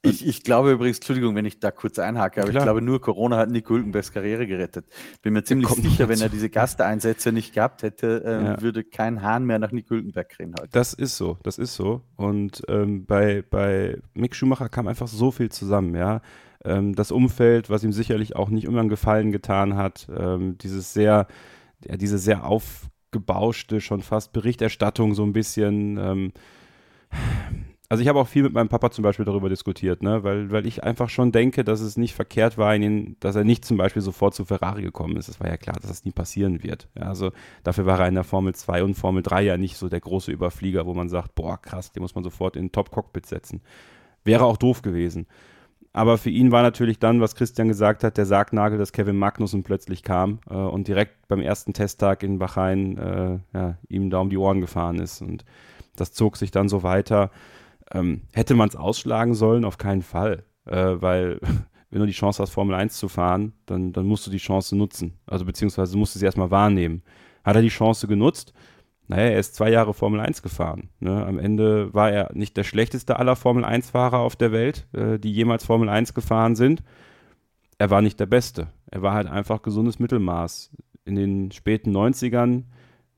ich, ich glaube übrigens, Entschuldigung, wenn ich da kurz einhake, aber Klar. ich glaube nur Corona hat Nico Hülkenbergs Karriere gerettet. Bin mir ziemlich sicher, wenn er diese Gasteinsätze nicht gehabt hätte, ähm, ja. würde kein Hahn mehr nach Nico Hülkenberg kriegen heute. Das ist so, das ist so. Und ähm, bei, bei Mick Schumacher kam einfach so viel zusammen, ja. Ähm, das Umfeld, was ihm sicherlich auch nicht immer einen Gefallen getan hat, ähm, dieses sehr, ja, diese sehr aufgebauschte, schon fast Berichterstattung so ein bisschen ähm, also ich habe auch viel mit meinem Papa zum Beispiel darüber diskutiert, ne? weil, weil ich einfach schon denke, dass es nicht verkehrt war, ihn, dass er nicht zum Beispiel sofort zu Ferrari gekommen ist. Es war ja klar, dass das nie passieren wird. Ja, also dafür war er in der Formel 2 und Formel 3 ja nicht so der große Überflieger, wo man sagt, boah, krass, den muss man sofort in den Top-Cockpit setzen. Wäre auch doof gewesen. Aber für ihn war natürlich dann, was Christian gesagt hat, der Sargnagel, dass Kevin Magnussen plötzlich kam äh, und direkt beim ersten Testtag in Bahrain äh, ja, ihm da um die Ohren gefahren ist. Und das zog sich dann so weiter. Ähm, hätte man es ausschlagen sollen? Auf keinen Fall. Äh, weil, wenn du die Chance hast, Formel 1 zu fahren, dann, dann musst du die Chance nutzen. Also beziehungsweise musst du sie erstmal wahrnehmen. Hat er die Chance genutzt? Naja, er ist zwei Jahre Formel 1 gefahren. Ne? Am Ende war er nicht der schlechteste aller Formel 1-Fahrer auf der Welt, äh, die jemals Formel 1 gefahren sind. Er war nicht der Beste. Er war halt einfach gesundes Mittelmaß. In den späten 90ern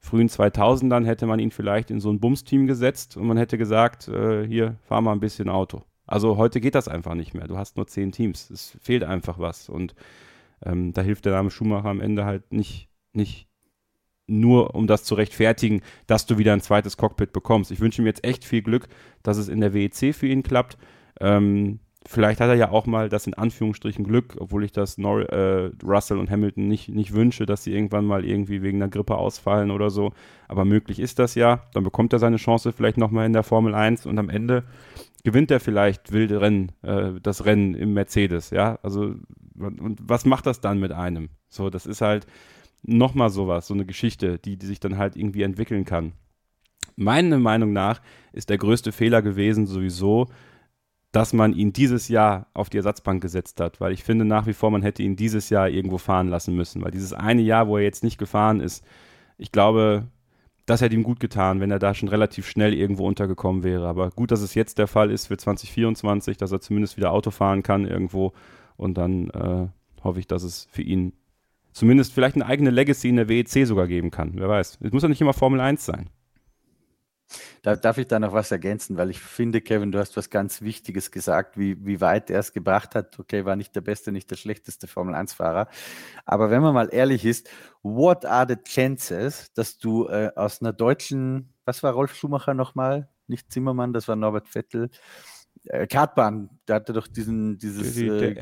frühen 2000ern hätte man ihn vielleicht in so ein Bums-Team gesetzt und man hätte gesagt, äh, hier, fahr mal ein bisschen Auto. Also heute geht das einfach nicht mehr. Du hast nur zehn Teams. Es fehlt einfach was. Und ähm, da hilft der Name Schumacher am Ende halt nicht, nicht nur, um das zu rechtfertigen, dass du wieder ein zweites Cockpit bekommst. Ich wünsche ihm jetzt echt viel Glück, dass es in der WEC für ihn klappt. Ähm, vielleicht hat er ja auch mal das in Anführungsstrichen Glück, obwohl ich das Nor äh, Russell und Hamilton nicht, nicht wünsche, dass sie irgendwann mal irgendwie wegen einer Grippe ausfallen oder so. Aber möglich ist das ja. Dann bekommt er seine Chance vielleicht nochmal in der Formel 1 und am Ende gewinnt er vielleicht wilde Rennen, äh, das Rennen im Mercedes, ja. Also, und was macht das dann mit einem? So, das ist halt nochmal sowas, so eine Geschichte, die, die sich dann halt irgendwie entwickeln kann. Meiner Meinung nach ist der größte Fehler gewesen sowieso, dass man ihn dieses Jahr auf die Ersatzbank gesetzt hat, weil ich finde nach wie vor, man hätte ihn dieses Jahr irgendwo fahren lassen müssen, weil dieses eine Jahr, wo er jetzt nicht gefahren ist, ich glaube, das hätte ihm gut getan, wenn er da schon relativ schnell irgendwo untergekommen wäre. Aber gut, dass es jetzt der Fall ist für 2024, dass er zumindest wieder Auto fahren kann irgendwo und dann äh, hoffe ich, dass es für ihn zumindest vielleicht eine eigene Legacy in der WEC sogar geben kann. Wer weiß. Es muss ja nicht immer Formel 1 sein. Da darf ich da noch was ergänzen, weil ich finde, Kevin, du hast was ganz Wichtiges gesagt, wie, wie weit er es gebracht hat. Okay, war nicht der beste, nicht der schlechteste Formel-1-Fahrer. Aber wenn man mal ehrlich ist, what are the chances, dass du äh, aus einer deutschen, was war Rolf Schumacher nochmal? Nicht Zimmermann, das war Norbert Vettel. Äh, Kartbahn, der hatte doch diesen, dieses Die- die- äh,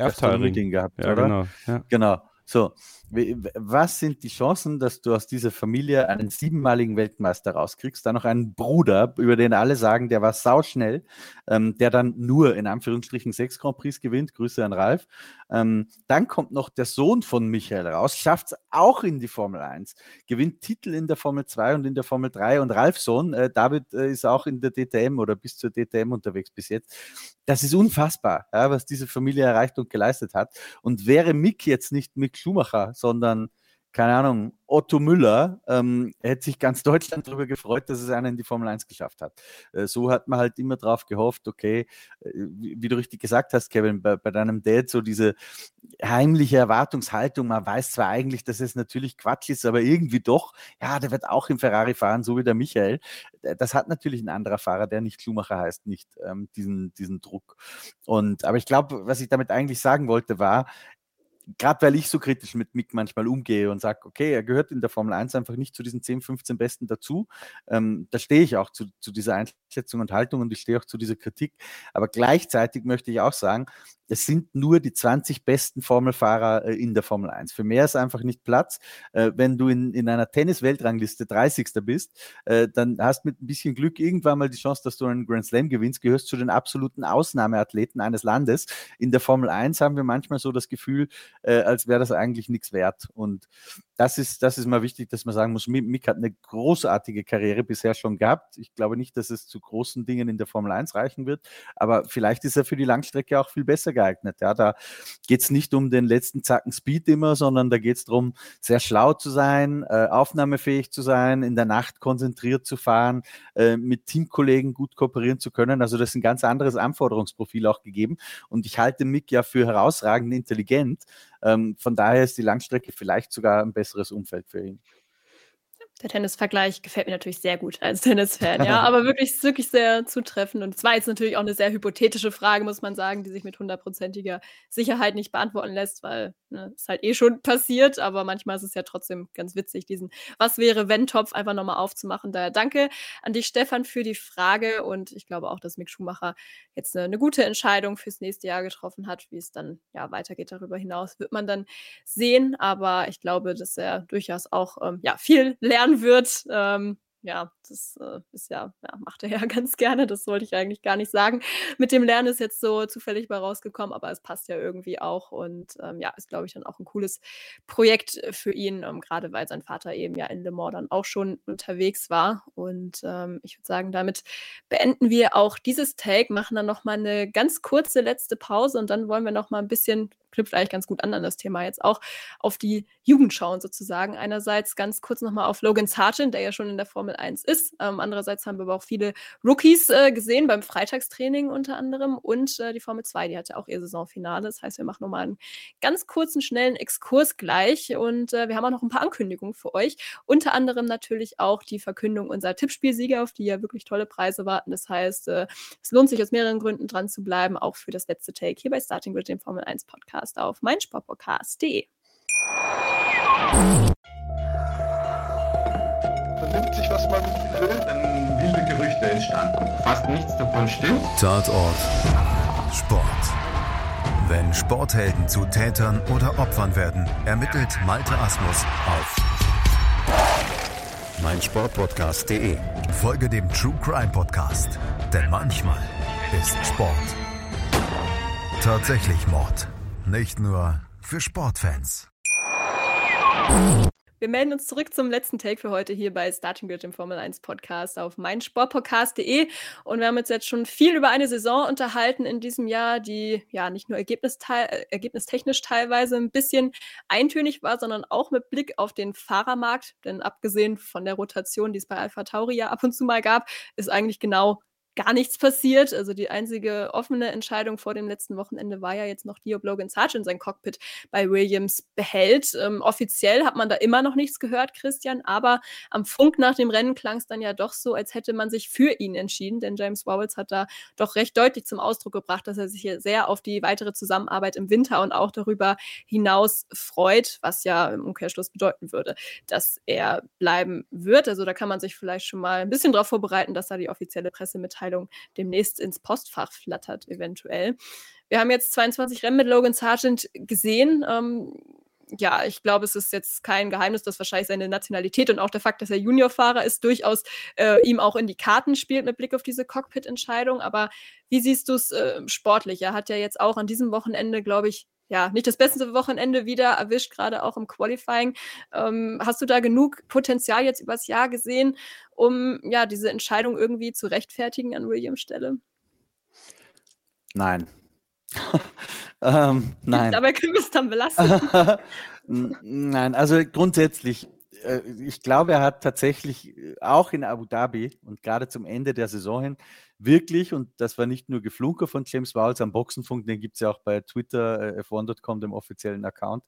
gehabt, Ja, oder? genau. Ja. Genau. So, was sind die Chancen, dass du aus dieser Familie einen siebenmaligen Weltmeister rauskriegst, dann noch einen Bruder, über den alle sagen, der war sauschnell, ähm, der dann nur in Anführungsstrichen sechs Grand Prix gewinnt, Grüße an Ralf. Ähm, dann kommt noch der Sohn von Michael raus, schafft es auch in die Formel 1, gewinnt Titel in der Formel 2 und in der Formel 3 und Ralfs Sohn, äh, David, äh, ist auch in der DTM oder bis zur DTM unterwegs bis jetzt. Das ist unfassbar, ja, was diese Familie erreicht und geleistet hat. Und wäre Mick jetzt nicht Mick Schumacher, sondern, keine Ahnung, Otto Müller, ähm, hätte sich ganz Deutschland darüber gefreut, dass es einer in die Formel 1 geschafft hat. Äh, so hat man halt immer drauf gehofft, okay, äh, wie, wie du richtig gesagt hast, Kevin, bei, bei deinem Dad so diese heimliche Erwartungshaltung, man weiß zwar eigentlich, dass es natürlich Quatsch ist, aber irgendwie doch, ja, der wird auch im Ferrari fahren, so wie der Michael. Äh, Das hat natürlich ein anderer Fahrer, der nicht Schumacher heißt, nicht ähm, diesen, diesen Druck. Und, aber ich glaube, was ich damit eigentlich sagen wollte, war, gerade weil ich so kritisch mit Mick manchmal umgehe und sage, okay, er gehört in der Formel 1 einfach nicht zu diesen 10, 15 Besten dazu. Ähm, da stehe ich auch zu, zu dieser Einschätzung und Haltung und ich stehe auch zu dieser Kritik. Aber gleichzeitig möchte ich auch sagen, es sind nur die 20 besten Formelfahrer äh, in der Formel 1. Für mehr ist einfach nicht Platz. Äh, wenn du in, in einer Tennis-Weltrangliste 30. bist, äh, dann hast mit ein bisschen Glück irgendwann mal die Chance, dass du einen Grand Slam gewinnst, gehörst zu den absoluten Ausnahmeathleten eines Landes. In der Formel 1 haben wir manchmal so das Gefühl, äh, als wäre das eigentlich nichts wert. Und das ist, das ist mal wichtig, dass man sagen muss, Mi- Mick hat eine großartige Karriere bisher schon gehabt. Ich glaube nicht, dass es zu großen Dingen in der Formel 1 reichen wird, aber vielleicht ist er für die Langstrecke auch viel besser geeignet. Ja, da geht es nicht um den letzten Zacken Speed immer, sondern da geht es darum, sehr schlau zu sein, äh, aufnahmefähig zu sein, in der Nacht konzentriert zu fahren, äh, mit Teamkollegen gut kooperieren zu können. Also das ist ein ganz anderes Anforderungsprofil auch gegeben. Und ich halte Mick ja für herausragend intelligent. Ähm, von daher ist die Langstrecke vielleicht sogar ein besseres Umfeld für ihn. Der Tennisvergleich gefällt mir natürlich sehr gut als Tennisfan, ja, aber wirklich, wirklich sehr zutreffend. Und es war jetzt natürlich auch eine sehr hypothetische Frage, muss man sagen, die sich mit hundertprozentiger Sicherheit nicht beantworten lässt, weil ne, ist halt eh schon passiert, aber manchmal ist es ja trotzdem ganz witzig, diesen Was wäre, wenn Topf einfach nochmal aufzumachen. Daher danke an dich, Stefan, für die Frage und ich glaube auch, dass Mick Schumacher jetzt eine, eine gute Entscheidung fürs nächste Jahr getroffen hat. Wie es dann ja weitergeht darüber hinaus, wird man dann sehen, aber ich glaube, dass er durchaus auch ähm, ja, viel lernen wird. Ähm, ja, das äh, ist ja, ja, macht er ja ganz gerne. Das wollte ich eigentlich gar nicht sagen. Mit dem Lernen ist jetzt so zufällig mal rausgekommen, aber es passt ja irgendwie auch und ähm, ja, ist, glaube ich, dann auch ein cooles Projekt für ihn, ähm, gerade weil sein Vater eben ja in Le Mans dann auch schon unterwegs war. Und ähm, ich würde sagen, damit beenden wir auch dieses Take, machen dann nochmal eine ganz kurze letzte Pause und dann wollen wir nochmal ein bisschen, knüpft eigentlich ganz gut an an das Thema jetzt auch, auf die Jugend schauen sozusagen. Einerseits ganz kurz nochmal auf Logan Sargent, der ja schon in der Formel 1 ist. Ähm, andererseits haben wir aber auch viele Rookies äh, gesehen, beim Freitagstraining unter anderem. Und äh, die Formel 2, die hatte auch ihr Saisonfinale. Das heißt, wir machen nochmal einen ganz kurzen, schnellen Exkurs gleich. Und äh, wir haben auch noch ein paar Ankündigungen für euch. Unter anderem natürlich auch die Verkündung unserer Tippspielsieger, auf die ja wirklich tolle Preise warten. Das heißt, äh, es lohnt sich aus mehreren Gründen dran zu bleiben, auch für das letzte Take hier bei Starting with dem Formel 1 Podcast auf meinsportpodcast.de. vernimmt sich, was man will, dann wilde Gerüchte entstanden. Fast nichts davon stimmt. Tatort Sport. Wenn Sporthelden zu Tätern oder Opfern werden, ermittelt Malte Asmus auf meinsportpodcast.de. Folge dem True Crime Podcast, denn manchmal ist Sport tatsächlich Mord. Nicht nur für Sportfans. Wir melden uns zurück zum letzten Take für heute hier bei Starting Grid, dem Formel 1 Podcast auf meinsportpodcast.de. Und wir haben uns jetzt schon viel über eine Saison unterhalten in diesem Jahr, die ja nicht nur ergebnistechnisch teilweise ein bisschen eintönig war, sondern auch mit Blick auf den Fahrermarkt. Denn abgesehen von der Rotation, die es bei Alpha Tauri ja ab und zu mal gab, ist eigentlich genau gar nichts passiert. Also die einzige offene Entscheidung vor dem letzten Wochenende war ja jetzt noch die, ob Logan Sargent sein Cockpit bei Williams behält. Ähm, offiziell hat man da immer noch nichts gehört, Christian, aber am Funk nach dem Rennen klang es dann ja doch so, als hätte man sich für ihn entschieden, denn James Wowles hat da doch recht deutlich zum Ausdruck gebracht, dass er sich hier sehr auf die weitere Zusammenarbeit im Winter und auch darüber hinaus freut, was ja im Umkehrschluss bedeuten würde, dass er bleiben wird. Also da kann man sich vielleicht schon mal ein bisschen darauf vorbereiten, dass da die offizielle Pressemitteilung Mitteilung demnächst ins Postfach flattert, eventuell. Wir haben jetzt 22 Rennen mit Logan Sargent gesehen. Ähm, ja, ich glaube, es ist jetzt kein Geheimnis, dass wahrscheinlich seine Nationalität und auch der Fakt, dass er Juniorfahrer ist, durchaus äh, ihm auch in die Karten spielt mit Blick auf diese Cockpit-Entscheidung. Aber wie siehst du es äh, sportlich? Er hat ja jetzt auch an diesem Wochenende, glaube ich, ja, nicht das beste Wochenende wieder erwischt, gerade auch im Qualifying. Ähm, hast du da genug Potenzial jetzt übers Jahr gesehen, um ja diese Entscheidung irgendwie zu rechtfertigen an Williams Stelle? Nein. ähm, nein. Dabei können wir es dann belassen. nein, also grundsätzlich äh, ich glaube, er hat tatsächlich äh, auch in Abu Dhabi und gerade zum Ende der Saison hin wirklich, und das war nicht nur Geflunker von James Wowles am Boxenfunk, den gibt es ja auch bei Twitter, äh, f1.com, dem offiziellen Account,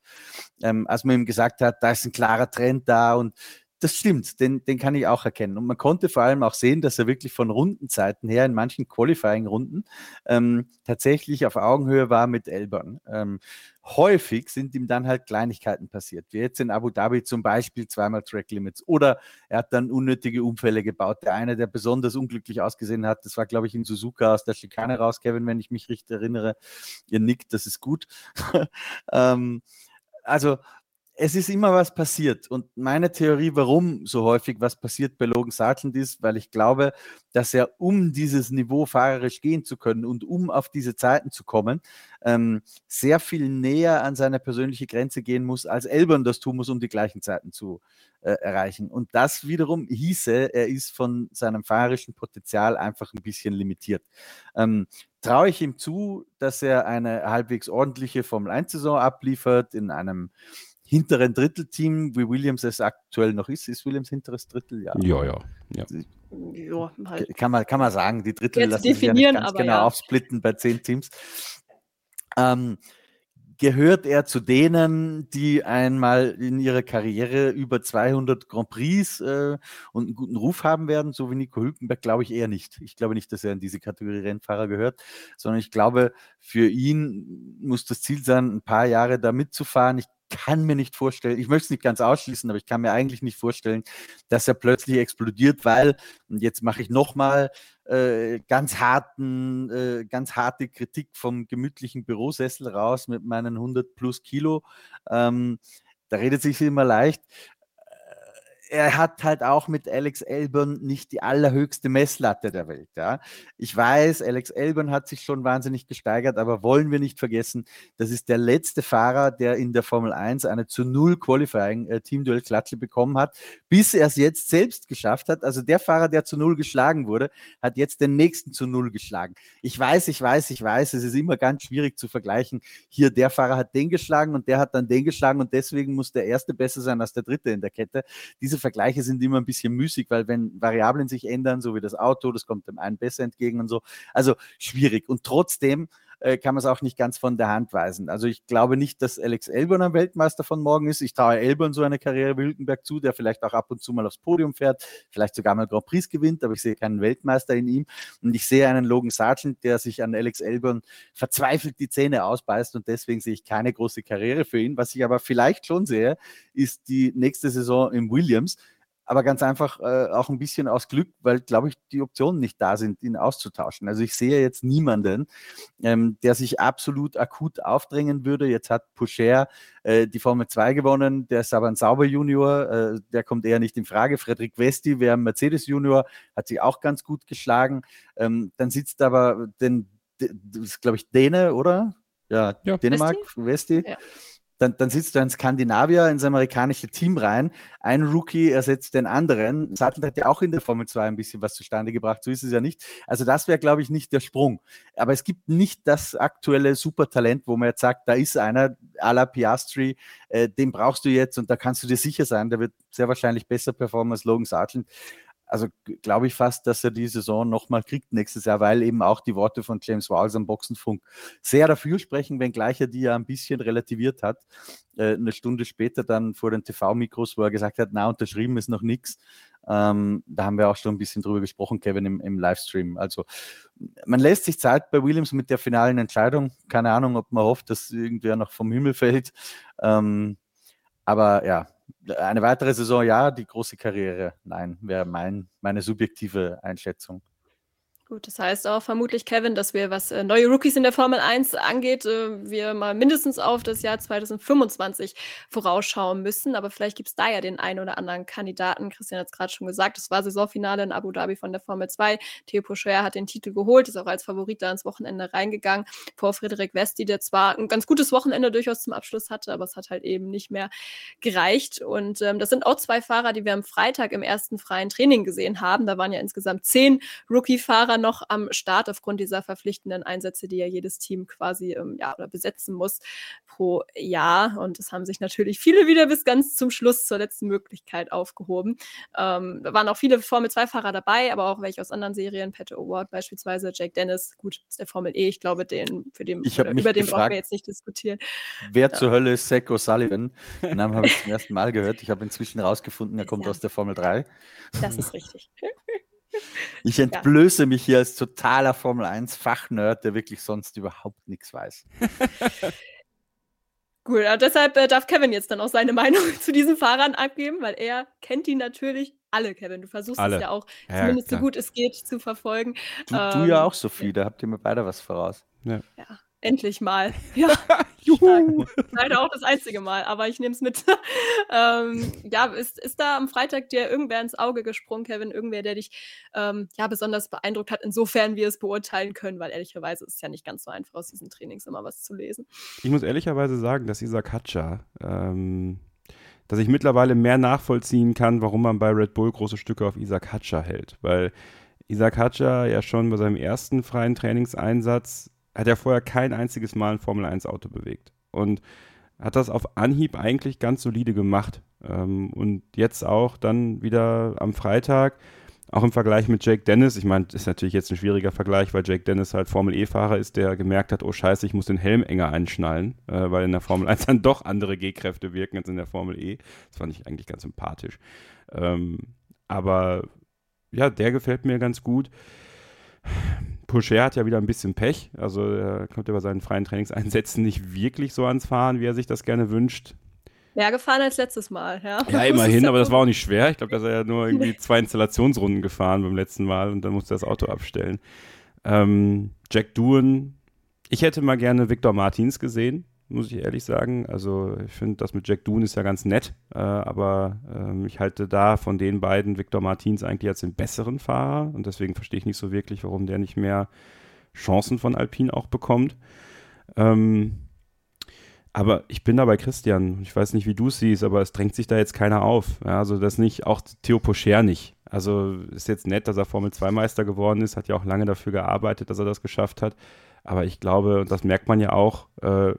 ähm, als man ihm gesagt hat, da ist ein klarer Trend da und das stimmt, den, den kann ich auch erkennen. Und man konnte vor allem auch sehen, dass er wirklich von Rundenzeiten her in manchen Qualifying-Runden ähm, tatsächlich auf Augenhöhe war mit Elbern. Ähm, häufig sind ihm dann halt Kleinigkeiten passiert, wie jetzt in Abu Dhabi zum Beispiel zweimal Track Limits. Oder er hat dann unnötige Unfälle gebaut. Der eine, der besonders unglücklich ausgesehen hat, das war, glaube ich, in Suzuka aus der Schikane raus, Kevin, wenn ich mich richtig erinnere. Ihr nickt, das ist gut. ähm, also es ist immer was passiert. Und meine Theorie, warum so häufig was passiert bei Logan Sargent ist, weil ich glaube, dass er, um dieses Niveau fahrerisch gehen zu können und um auf diese Zeiten zu kommen, ähm, sehr viel näher an seine persönliche Grenze gehen muss, als Elbern das tun muss, um die gleichen Zeiten zu äh, erreichen. Und das wiederum hieße, er ist von seinem fahrerischen Potenzial einfach ein bisschen limitiert. Ähm, traue ich ihm zu, dass er eine halbwegs ordentliche Formel-1-Saison abliefert in einem hinteren Drittelteam, wie Williams es aktuell noch ist. Ist Williams hinteres Drittel? Ja, ja. ja, ja. ja halt. kann, man, kann man sagen, die Drittel Jetzt lassen definieren, sich ja ganz genau ja. aufsplitten bei zehn Teams. Ähm, gehört er zu denen, die einmal in ihrer Karriere über 200 Grand Prix äh, und einen guten Ruf haben werden, so wie Nico Hülkenberg, glaube ich eher nicht. Ich glaube nicht, dass er in diese Kategorie Rennfahrer gehört, sondern ich glaube, für ihn muss das Ziel sein, ein paar Jahre da mitzufahren. Ich kann mir nicht vorstellen, ich möchte es nicht ganz ausschließen, aber ich kann mir eigentlich nicht vorstellen, dass er plötzlich explodiert, weil, und jetzt mache ich nochmal äh, ganz harten, äh, ganz harte Kritik vom gemütlichen Bürosessel raus mit meinen 100 plus Kilo. Ähm, da redet sich immer leicht er hat halt auch mit Alex Elburn nicht die allerhöchste Messlatte der Welt. Ja. Ich weiß, Alex Elburn hat sich schon wahnsinnig gesteigert, aber wollen wir nicht vergessen, das ist der letzte Fahrer, der in der Formel 1 eine zu Null Qualifying äh, Teamduell Klatsche bekommen hat, bis er es jetzt selbst geschafft hat. Also der Fahrer, der zu Null geschlagen wurde, hat jetzt den nächsten zu Null geschlagen. Ich weiß, ich weiß, ich weiß, es ist immer ganz schwierig zu vergleichen. Hier, der Fahrer hat den geschlagen und der hat dann den geschlagen und deswegen muss der erste besser sein als der dritte in der Kette. Diese Vergleiche sind immer ein bisschen müßig, weil wenn Variablen sich ändern, so wie das Auto, das kommt dem einen besser entgegen und so. Also schwierig. Und trotzdem äh, kann man es auch nicht ganz von der Hand weisen. Also ich glaube nicht, dass Alex Elborn ein Weltmeister von morgen ist. Ich traue Elborn so eine Karriere wie Hülkenberg zu, der vielleicht auch ab und zu mal aufs Podium fährt, vielleicht sogar mal Grand Prix gewinnt, aber ich sehe keinen Weltmeister in ihm. Und ich sehe einen Logan Sargent, der sich an Alex Elborn verzweifelt die Zähne ausbeißt und deswegen sehe ich keine große Karriere für ihn. Was ich aber vielleicht schon sehe, ist die nächste Saison im Williams aber ganz einfach äh, auch ein bisschen aus Glück, weil, glaube ich, die Optionen nicht da sind, ihn auszutauschen. Also ich sehe jetzt niemanden, ähm, der sich absolut akut aufdrängen würde. Jetzt hat Poucher äh, die Formel 2 gewonnen, der ist aber ein sauber Junior, äh, der kommt eher nicht in Frage. Frederik Westi wäre ein Mercedes Junior, hat sich auch ganz gut geschlagen. Ähm, dann sitzt aber den, das ist, glaube ich, Däne, oder? Ja, Ja. Dänemark, Westi. Ja. Dann, dann sitzt du ein Skandinavier ins amerikanische Team rein, ein Rookie ersetzt den anderen. Sattel hat ja auch in der Formel 2 ein bisschen was zustande gebracht, so ist es ja nicht. Also das wäre, glaube ich, nicht der Sprung. Aber es gibt nicht das aktuelle Supertalent, wo man jetzt sagt, da ist einer, à la Piastri, äh, den brauchst du jetzt und da kannst du dir sicher sein, der wird sehr wahrscheinlich besser performen als Logan Sargent also glaube ich fast, dass er die Saison nochmal kriegt nächstes Jahr, weil eben auch die Worte von James Walls am Boxenfunk sehr dafür sprechen, wenngleich er die ja ein bisschen relativiert hat. Äh, eine Stunde später dann vor den TV-Mikros, wo er gesagt hat, na, unterschrieben ist noch nichts. Ähm, da haben wir auch schon ein bisschen drüber gesprochen, Kevin, im, im Livestream. Also man lässt sich Zeit bei Williams mit der finalen Entscheidung. Keine Ahnung, ob man hofft, dass irgendwer noch vom Himmel fällt. Ähm, aber ja, eine weitere Saison, ja, die große Karriere, nein, wäre mein, meine subjektive Einschätzung. Gut, das heißt auch vermutlich, Kevin, dass wir, was äh, neue Rookies in der Formel 1 angeht, äh, wir mal mindestens auf das Jahr 2025 vorausschauen müssen. Aber vielleicht gibt es da ja den einen oder anderen Kandidaten. Christian hat es gerade schon gesagt, es war Saisonfinale in Abu Dhabi von der Formel 2. Theo Pocher hat den Titel geholt, ist auch als Favorit da ins Wochenende reingegangen vor Frederik Westi, der zwar ein ganz gutes Wochenende durchaus zum Abschluss hatte, aber es hat halt eben nicht mehr gereicht. Und ähm, das sind auch zwei Fahrer, die wir am Freitag im ersten freien Training gesehen haben. Da waren ja insgesamt zehn Rookie-Fahrer noch am Start aufgrund dieser verpflichtenden Einsätze, die ja jedes Team quasi ähm, ja, oder besetzen muss pro Jahr. Und es haben sich natürlich viele wieder bis ganz zum Schluss zur letzten Möglichkeit aufgehoben. Ähm, da waren auch viele Formel-2-Fahrer dabei, aber auch welche aus anderen Serien, Pat Award beispielsweise, Jake Dennis, gut, ist der Formel E, ich glaube, den, für den, über den brauchen wir jetzt nicht diskutieren. Wer ja. zur Hölle ist Zach O'Sullivan? Den Namen habe ich zum ersten Mal gehört. Ich habe inzwischen rausgefunden, er kommt ja. aus der Formel 3. Das ist richtig. Ich entblöße ja. mich hier als totaler Formel 1-Fachnerd, der wirklich sonst überhaupt nichts weiß. Gut, deshalb äh, darf Kevin jetzt dann auch seine Meinung zu diesen Fahrern abgeben, weil er kennt die natürlich alle, Kevin. Du versuchst alle. es ja auch ja, zumindest klar. so gut es geht zu verfolgen. Du, ähm, du ja auch, Sophie, da habt ihr mir beide was voraus. Ja. ja. Endlich mal. Ja, Juhu. Leider auch das einzige Mal, aber ich nehme es mit. ähm, ja, ist, ist da am Freitag dir irgendwer ins Auge gesprungen, Kevin? Irgendwer, der dich ähm, ja besonders beeindruckt hat, insofern wir es beurteilen können, weil ehrlicherweise ist es ja nicht ganz so einfach, aus diesen Trainings immer was zu lesen. Ich muss ehrlicherweise sagen, dass Isaac Hatscher, ähm, dass ich mittlerweile mehr nachvollziehen kann, warum man bei Red Bull große Stücke auf Isaac Hatscher hält, weil Isaac Hatscher ja schon bei seinem ersten freien Trainingseinsatz hat er vorher kein einziges Mal ein Formel-1-Auto bewegt. Und hat das auf Anhieb eigentlich ganz solide gemacht. Ähm, und jetzt auch dann wieder am Freitag, auch im Vergleich mit Jake Dennis. Ich meine, das ist natürlich jetzt ein schwieriger Vergleich, weil Jake Dennis halt Formel-E-Fahrer ist, der gemerkt hat, oh scheiße, ich muss den Helm enger einschnallen, äh, weil in der Formel 1 dann doch andere G-Kräfte wirken als in der Formel E. Das fand ich eigentlich ganz sympathisch. Ähm, aber ja, der gefällt mir ganz gut. Pocher hat ja wieder ein bisschen Pech. Also er kommt ja bei seinen freien Trainingseinsätzen nicht wirklich so ans Fahren, wie er sich das gerne wünscht. Mehr gefahren als letztes Mal, ja. Ja, immerhin, aber das war auch nicht schwer. Ich glaube, dass er ja nur irgendwie zwei Installationsrunden gefahren beim letzten Mal und dann musste er das Auto abstellen. Ähm, Jack Doohan, ich hätte mal gerne Victor Martins gesehen muss ich ehrlich sagen. Also ich finde, das mit Jack Doon ist ja ganz nett, äh, aber ähm, ich halte da von den beiden Victor Martins eigentlich als den besseren Fahrer und deswegen verstehe ich nicht so wirklich, warum der nicht mehr Chancen von Alpine auch bekommt. Ähm, aber ich bin da bei Christian. Ich weiß nicht, wie du es siehst, aber es drängt sich da jetzt keiner auf. Ja, also das nicht, auch Theo Pocher nicht. Also ist jetzt nett, dass er Formel 2 Meister geworden ist, hat ja auch lange dafür gearbeitet, dass er das geschafft hat. Aber ich glaube, und das merkt man ja auch, äh,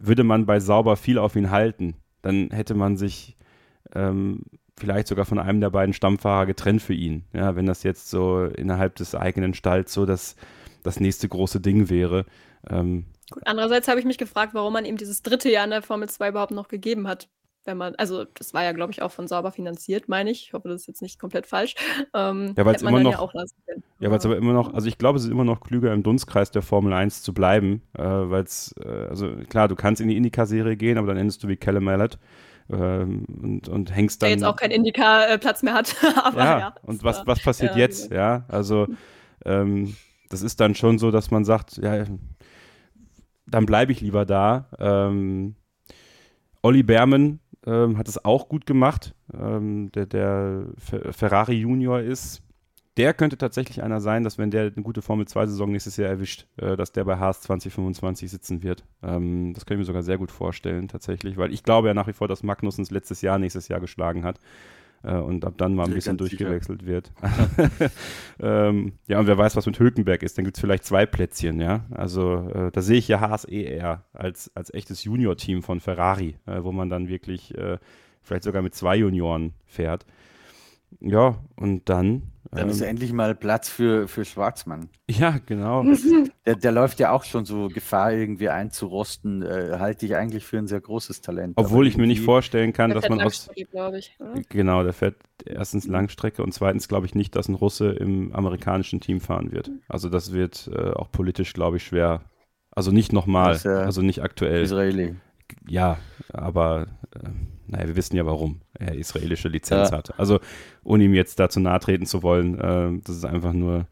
würde man bei Sauber viel auf ihn halten, dann hätte man sich ähm, vielleicht sogar von einem der beiden Stammfahrer getrennt für ihn. Ja, wenn das jetzt so innerhalb des eigenen Stalls so das, das nächste große Ding wäre. Ähm, Gut, andererseits habe ich mich gefragt, warum man ihm dieses dritte Jahr in der Formel 2 überhaupt noch gegeben hat wenn man, also das war ja, glaube ich, auch von Sauber finanziert, meine ich. Ich hoffe, das ist jetzt nicht komplett falsch. Ähm, ja, weil es immer noch, ja, ja weil es aber immer noch, also ich glaube, es ist immer noch klüger, im Dunstkreis der Formel 1 zu bleiben, äh, weil es, äh, also klar, du kannst in die Indica-Serie gehen, aber dann endest du wie Callum Mallet. Ähm, und, und hängst dann. Der jetzt auch keinen Indica-Platz mehr hat. aber, ja, ja, und was, was passiert jetzt? Ja, also ähm, das ist dann schon so, dass man sagt, ja, dann bleibe ich lieber da. Ähm, Olli Berman ähm, hat es auch gut gemacht, ähm, der, der Ferrari Junior ist. der könnte tatsächlich einer sein, dass wenn der eine gute Formel-2-Saison nächstes Jahr erwischt, äh, dass der bei Haas 2025 sitzen wird. Ähm, das kann ich mir sogar sehr gut vorstellen, tatsächlich, weil ich glaube ja nach wie vor, dass Magnussens letztes Jahr nächstes Jahr geschlagen hat äh, und ab dann mal ein bisschen durchgewechselt sicher. wird. ähm, ja, und wer weiß, was mit Hülkenberg ist, dann gibt es vielleicht zwei Plätzchen, ja. Also äh, da sehe ich ja Haas eh eher als, als echtes Junior-Team von Ferrari, äh, wo man dann wirklich äh, vielleicht sogar mit zwei Junioren fährt. Ja, und dann. Dann ähm, ist endlich mal Platz für, für Schwarzmann. Ja, genau. Der, der läuft ja auch schon so Gefahr, irgendwie einzurosten. Äh, halte ich eigentlich für ein sehr großes Talent. Obwohl ich mir nicht vorstellen kann, dass man aus. Ich, genau, der fährt erstens Langstrecke und zweitens glaube ich nicht, dass ein Russe im amerikanischen Team fahren wird. Also das wird äh, auch politisch, glaube ich, schwer. Also nicht nochmal, also nicht aktuell. Israeli. Ja, aber. Äh, naja, wir wissen ja, warum er israelische Lizenz ja. hat. Also, ohne ihm jetzt dazu nahe treten zu wollen, äh, das ist einfach nur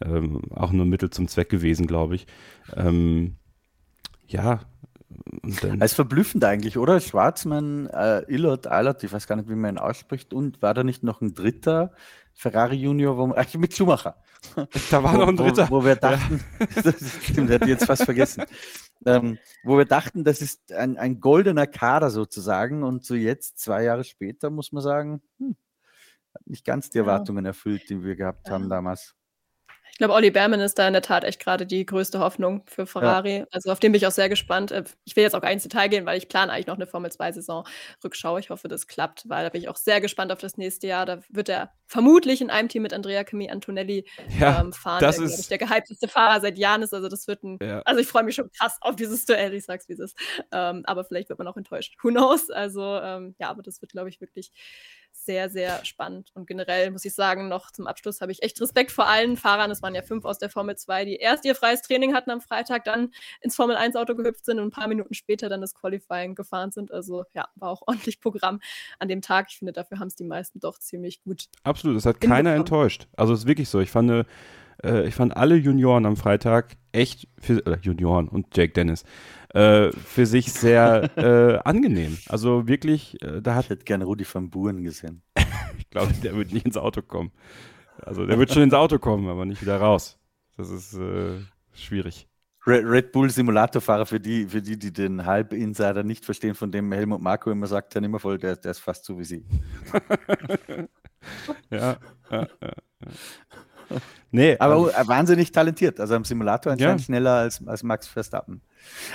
ähm, auch nur Mittel zum Zweck gewesen, glaube ich. Ähm, ja. Dann, es ist verblüffend eigentlich, oder? Schwarzmann, äh, Illert, Eilert, ich weiß gar nicht, wie man ihn ausspricht, und war da nicht noch ein dritter Ferrari Junior, wo, ach, mit Schumacher. Da war noch ein dritter. Wo, wo wir dachten, ja. stimmt, hätte ich jetzt fast vergessen ähm, wo wir dachten, das ist ein, ein goldener Kader sozusagen. Und so jetzt, zwei Jahre später, muss man sagen, hm, hat nicht ganz die Erwartungen erfüllt, die wir gehabt haben damals. Ich glaube, Olli Berman ist da in der Tat echt gerade die größte Hoffnung für Ferrari. Ja. Also auf den bin ich auch sehr gespannt. Äh, ich will jetzt auch gar ins Detail gehen, weil ich plane eigentlich noch eine Formel-2-Saison-Rückschau. Ich hoffe, das klappt, weil da bin ich auch sehr gespannt auf das nächste Jahr. Da wird er vermutlich in einem Team mit Andrea Camille Antonelli ja, ähm, fahren, das der, ist ich, der gehypteste Fahrer seit Jahren ist. Also das wird ein, ja. also ich freue mich schon krass auf dieses Duell, ich sag's wie es ist. Ähm, aber vielleicht wird man auch enttäuscht. Who knows? Also ähm, ja, aber das wird, glaube ich, wirklich sehr, sehr spannend. Und generell muss ich sagen, noch zum Abschluss habe ich echt Respekt vor allen Fahrern. Es waren ja fünf aus der Formel 2, die erst ihr freies Training hatten am Freitag, dann ins Formel 1 Auto gehüpft sind und ein paar Minuten später dann das Qualifying gefahren sind. Also ja, war auch ordentlich Programm an dem Tag. Ich finde, dafür haben es die meisten doch ziemlich gut. Absolut, es hat keiner enttäuscht. Also es ist wirklich so. Ich fand, äh, ich fand alle Junioren am Freitag echt, für, äh, Junioren und Jake Dennis, äh, für sich sehr äh, angenehm. Also wirklich, äh, da hat. Ich hätte gerne Rudi van Buren gesehen. ich glaube, der wird nicht ins Auto kommen. Also der wird schon ins Auto kommen, aber nicht wieder raus. Das ist äh, schwierig. Red Bull Simulatorfahrer, für die, für die, die den Halb-Insider nicht verstehen, von dem Helmut Marco immer sagt, der immer voll, der, der ist fast so wie sie. ja, ja, ja. Nee, aber ähm, wahnsinnig talentiert. Also am Simulator anscheinend ja. schneller als, als Max Verstappen.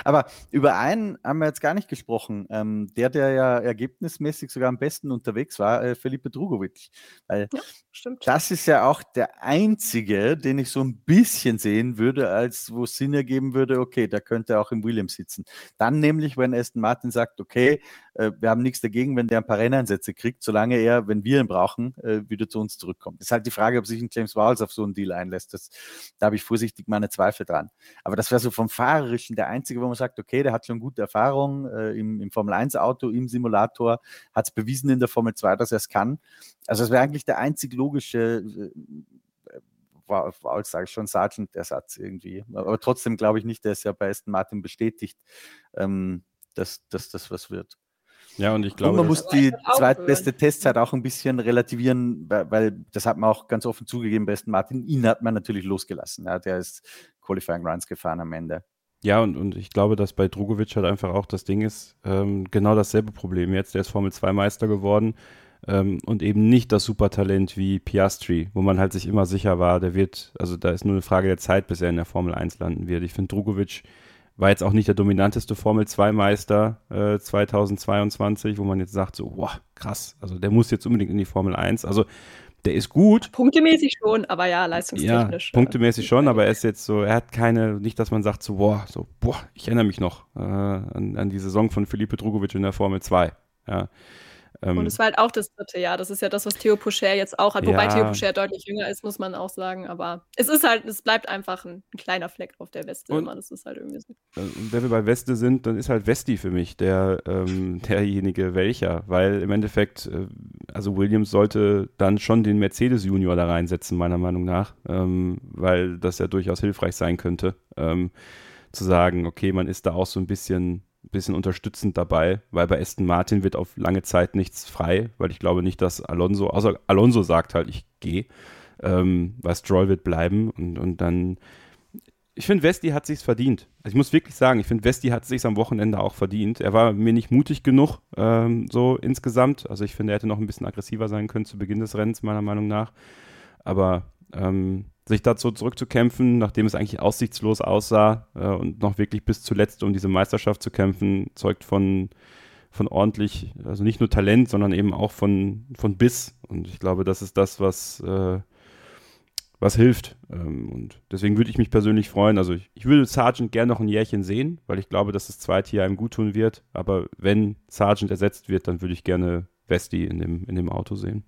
Aber über einen haben wir jetzt gar nicht gesprochen. Ähm, der, der ja ergebnismäßig sogar am besten unterwegs war, äh, Felipe Drugovic. Weil ja, das ist ja auch der einzige, den ich so ein bisschen sehen würde, als wo es Sinn ergeben würde, okay, der könnte auch im Williams sitzen. Dann nämlich, wenn Aston Martin sagt, okay, äh, wir haben nichts dagegen, wenn der ein paar Renneinsätze kriegt, solange er, wenn wir ihn brauchen, äh, wieder zu uns zurückkommt. Das ist halt die Frage, ob sich ein James Wowles auf so einen Deal einlässt. Das, da habe ich vorsichtig meine Zweifel dran. Aber das wäre so vom Fahrerischen der einzige, wo man sagt, okay, der hat schon gute Erfahrung äh, im, im Formel-1-Auto, im Simulator, hat es bewiesen in der Formel 2, dass er es kann. Also es wäre eigentlich der einzig logische äh, war, war sage ich schon, Sergeant-Ersatz irgendwie. Aber trotzdem glaube ich nicht, der ist ja bei Aston Martin bestätigt, ähm, dass, dass das was wird. Ja, und ich glaube. Und man muss die zweitbeste Testzeit auch ein bisschen relativieren, weil, weil, das hat man auch ganz offen zugegeben bei Aston Martin. Ihn hat man natürlich losgelassen. Ja, der ist Qualifying Runs gefahren am Ende. Ja, und, und ich glaube, dass bei Drogovic halt einfach auch das Ding ist, ähm, genau dasselbe Problem jetzt. Der ist Formel 2 Meister geworden ähm, und eben nicht das Supertalent wie Piastri, wo man halt sich immer sicher war, der wird, also da ist nur eine Frage der Zeit, bis er in der Formel 1 landen wird. Ich finde, Drogovic war jetzt auch nicht der dominanteste Formel 2 Meister äh, 2022, wo man jetzt sagt, so, wow, krass, also der muss jetzt unbedingt in die Formel 1. Also der ist gut. Punktemäßig schon, aber ja, leistungstechnisch. Ja, punktemäßig schon, aber er ist jetzt so, er hat keine, nicht, dass man sagt so, boah, so, boah, ich erinnere mich noch äh, an, an die Saison von Felipe Drugovic in der Formel 2. Ja. Ähm, und es war halt auch das dritte Jahr. Das ist ja das, was Theo Pocher jetzt auch hat. Wobei ja. Theo Pocher deutlich jünger ist, muss man auch sagen. Aber es ist halt, es bleibt einfach ein, ein kleiner Fleck auf der Weste und, immer. Das ist halt irgendwie so. Und äh, wenn wir bei Weste sind, dann ist halt Westi für mich der, ähm, derjenige welcher. Weil im Endeffekt, äh, also Williams sollte dann schon den Mercedes Junior da reinsetzen, meiner Meinung nach. Ähm, weil das ja durchaus hilfreich sein könnte. Ähm, zu sagen, okay, man ist da auch so ein bisschen bisschen unterstützend dabei, weil bei Aston Martin wird auf lange Zeit nichts frei, weil ich glaube nicht, dass Alonso, außer Alonso sagt halt, ich gehe, ähm, weil Stroll wird bleiben und, und dann ich finde, Westi hat sich's verdient. Also ich muss wirklich sagen, ich finde, Westi hat sich's am Wochenende auch verdient. Er war mir nicht mutig genug, ähm, so insgesamt. Also ich finde, er hätte noch ein bisschen aggressiver sein können zu Beginn des Rennens, meiner Meinung nach. Aber ähm, sich dazu zurückzukämpfen, nachdem es eigentlich aussichtslos aussah äh, und noch wirklich bis zuletzt um diese Meisterschaft zu kämpfen, zeugt von, von ordentlich, also nicht nur Talent, sondern eben auch von, von Biss. Und ich glaube, das ist das, was, äh, was hilft. Ähm, und deswegen würde ich mich persönlich freuen. Also ich, ich, würde Sargent gerne noch ein Jährchen sehen, weil ich glaube, dass das zweite Jahr ihm gut tun wird. Aber wenn Sargent ersetzt wird, dann würde ich gerne Vesti in dem, in dem Auto sehen.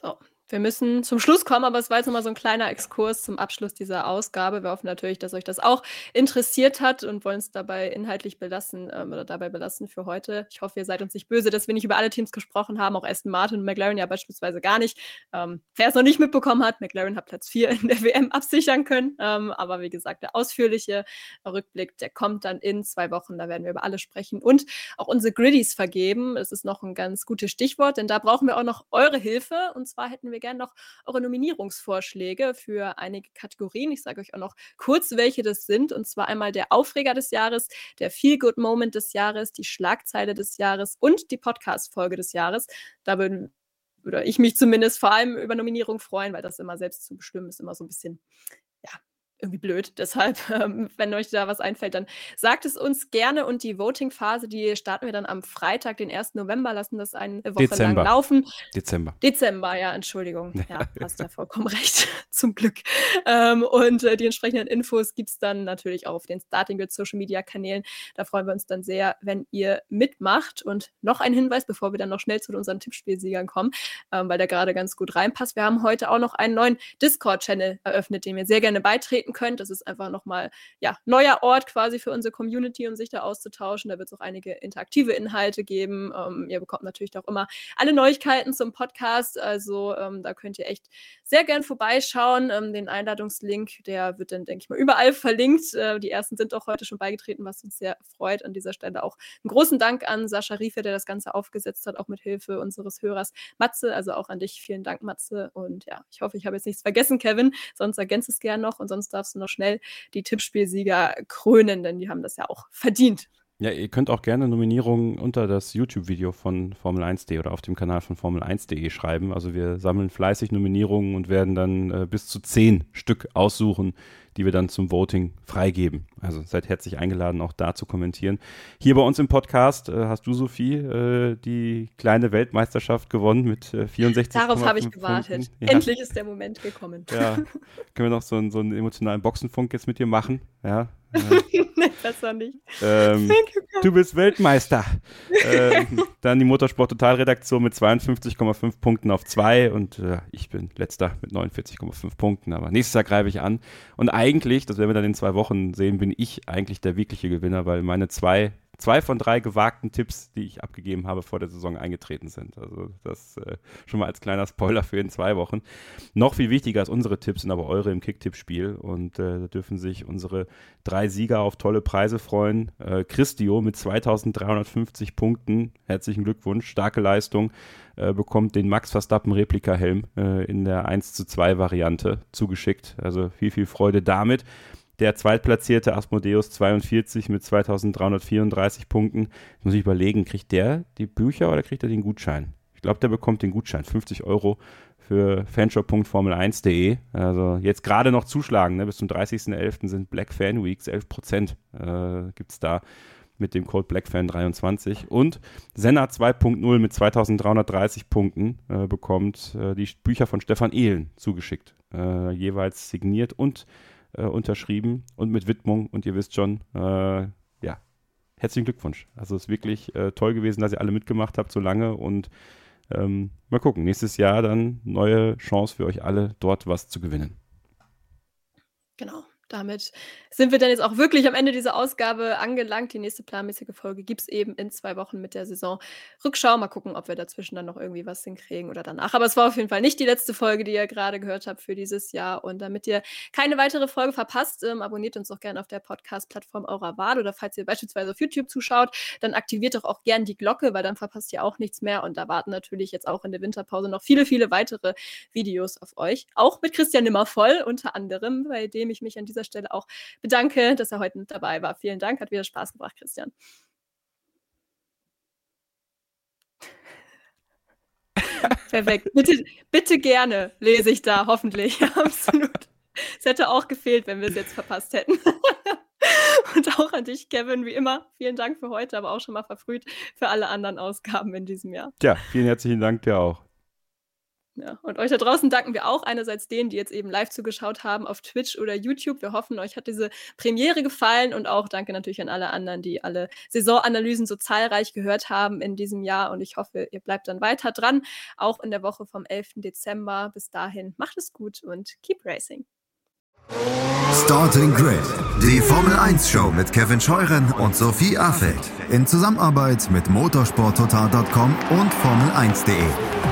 So, wir müssen zum Schluss kommen, aber es war jetzt nochmal so ein kleiner Exkurs zum Abschluss dieser Ausgabe. Wir hoffen natürlich, dass euch das auch interessiert hat und wollen es dabei inhaltlich belassen ähm, oder dabei belassen für heute. Ich hoffe, ihr seid uns nicht böse, dass wir nicht über alle Teams gesprochen haben, auch Aston Martin und McLaren ja beispielsweise gar nicht. Ähm, wer es noch nicht mitbekommen hat, McLaren hat Platz 4 in der WM absichern können. Ähm, aber wie gesagt, der ausführliche Rückblick, der kommt dann in zwei Wochen. Da werden wir über alle sprechen und auch unsere Griddies vergeben. Das ist noch ein ganz gutes Stichwort, denn da brauchen wir auch noch eure Hilfe. Und zwar hätten wir gerne noch eure Nominierungsvorschläge für einige Kategorien. Ich sage euch auch noch kurz, welche das sind. Und zwar einmal der Aufreger des Jahres, der Feel-Good-Moment des Jahres, die Schlagzeile des Jahres und die Podcast-Folge des Jahres. Da würden würde ich mich zumindest vor allem über Nominierung freuen, weil das immer selbst zu bestimmen ist immer so ein bisschen, irgendwie blöd. Deshalb, ähm, wenn euch da was einfällt, dann sagt es uns gerne. Und die Voting-Phase, die starten wir dann am Freitag, den 1. November, lassen das eine Woche Dezember. lang laufen. Dezember. Dezember, ja, Entschuldigung. Ja, hast ja vollkommen recht. Zum Glück. Ähm, und äh, die entsprechenden Infos gibt es dann natürlich auch auf den Starting Grid Social Media Kanälen. Da freuen wir uns dann sehr, wenn ihr mitmacht. Und noch ein Hinweis, bevor wir dann noch schnell zu unseren Tippspielsiegern kommen, ähm, weil der gerade ganz gut reinpasst. Wir haben heute auch noch einen neuen Discord-Channel eröffnet, dem ihr sehr gerne beitreten finden könnt. Das ist einfach nochmal ja, neuer Ort quasi für unsere Community, um sich da auszutauschen. Da wird es auch einige interaktive Inhalte geben. Ähm, ihr bekommt natürlich auch immer alle Neuigkeiten zum Podcast. Also ähm, da könnt ihr echt sehr gern vorbeischauen. Ähm, den Einladungslink, der wird dann, denke ich mal, überall verlinkt. Äh, die ersten sind auch heute schon beigetreten, was uns sehr freut. An dieser Stelle auch einen großen Dank an Sascha Riefe, der das Ganze aufgesetzt hat, auch mit Hilfe unseres Hörers Matze. Also auch an dich vielen Dank, Matze. Und ja, ich hoffe, ich habe jetzt nichts vergessen, Kevin. Sonst ergänzt es gern noch und sonst darf darfst du noch schnell die Tippspielsieger krönen, denn die haben das ja auch verdient. Ja, ihr könnt auch gerne Nominierungen unter das YouTube-Video von Formel 1.de oder auf dem Kanal von Formel 1.de schreiben. Also wir sammeln fleißig Nominierungen und werden dann äh, bis zu zehn Stück aussuchen, die wir dann zum Voting freigeben. Also seid herzlich eingeladen, auch da zu kommentieren. Hier bei uns im Podcast äh, hast du, Sophie, äh, die kleine Weltmeisterschaft gewonnen mit äh, 64 Darauf habe ich gewartet. Ja. Endlich ist der Moment gekommen. Ja, können wir noch so, einen, so einen emotionalen Boxenfunk jetzt mit dir machen? Ja, nee, besser nicht. Ähm, du bist Weltmeister. ähm, dann die Motorsport-Totalredaktion mit 52,5 Punkten auf 2 und äh, ich bin letzter mit 49,5 Punkten. Aber nächstes Jahr greife ich an. Und eigentlich, das werden wir dann in zwei Wochen sehen, bin ich eigentlich der wirkliche Gewinner, weil meine zwei zwei von drei gewagten Tipps, die ich abgegeben habe, vor der Saison eingetreten sind. Also das äh, schon mal als kleiner Spoiler für in zwei Wochen. Noch viel wichtiger als unsere Tipps sind aber eure im Kicktipp-Spiel und äh, da dürfen sich unsere drei Sieger auf tolle Preise freuen. Äh, Christio mit 2350 Punkten, herzlichen Glückwunsch, starke Leistung, äh, bekommt den Max Verstappen Replika-Helm äh, in der 1 zu 2 Variante zugeschickt. Also viel, viel Freude damit. Der zweitplatzierte Asmodeus 42 mit 2334 Punkten. Jetzt muss ich überlegen, kriegt der die Bücher oder kriegt er den Gutschein? Ich glaube, der bekommt den Gutschein. 50 Euro für fanshop.formel1.de. Also jetzt gerade noch zuschlagen. Ne? Bis zum 30.11. sind Black Fan Weeks. 11 Prozent äh, gibt es da mit dem Code BlackFan23. Und Senna 2.0 mit 2330 Punkten äh, bekommt äh, die Bücher von Stefan Ehlen zugeschickt. Äh, jeweils signiert und äh, unterschrieben und mit Widmung. Und ihr wisst schon, äh, ja, herzlichen Glückwunsch. Also es ist wirklich äh, toll gewesen, dass ihr alle mitgemacht habt so lange und ähm, mal gucken, nächstes Jahr dann neue Chance für euch alle, dort was zu gewinnen. Genau. Damit sind wir dann jetzt auch wirklich am Ende dieser Ausgabe angelangt. Die nächste planmäßige Folge gibt es eben in zwei Wochen mit der Saison Rückschau. Mal gucken, ob wir dazwischen dann noch irgendwie was hinkriegen oder danach. Aber es war auf jeden Fall nicht die letzte Folge, die ihr gerade gehört habt für dieses Jahr. Und damit ihr keine weitere Folge verpasst, ähm, abonniert uns doch gerne auf der Podcast-Plattform eurer Wahl. Oder falls ihr beispielsweise auf YouTube zuschaut, dann aktiviert doch auch gerne die Glocke, weil dann verpasst ihr auch nichts mehr. Und da warten natürlich jetzt auch in der Winterpause noch viele, viele weitere Videos auf euch. Auch mit Christian Nimmervoll unter anderem, bei dem ich mich an dieser Stelle auch bedanke, dass er heute mit dabei war. Vielen Dank, hat wieder Spaß gebracht, Christian. Perfekt. Bitte, bitte gerne lese ich da, hoffentlich. Absolut. Es hätte auch gefehlt, wenn wir es jetzt verpasst hätten. Und auch an dich, Kevin, wie immer. Vielen Dank für heute, aber auch schon mal verfrüht für alle anderen Ausgaben in diesem Jahr. Ja, vielen herzlichen Dank dir auch. Ja, und euch da draußen danken wir auch einerseits denen, die jetzt eben live zugeschaut haben auf Twitch oder YouTube. Wir hoffen, euch hat diese Premiere gefallen und auch danke natürlich an alle anderen, die alle Saisonanalysen so zahlreich gehört haben in diesem Jahr. Und ich hoffe, ihr bleibt dann weiter dran, auch in der Woche vom 11. Dezember. Bis dahin, macht es gut und keep racing. Starting Grid, die Formel 1 Show mit Kevin Scheuren und Sophie Affeld in Zusammenarbeit mit motorsporttotal.com und Formel1.de.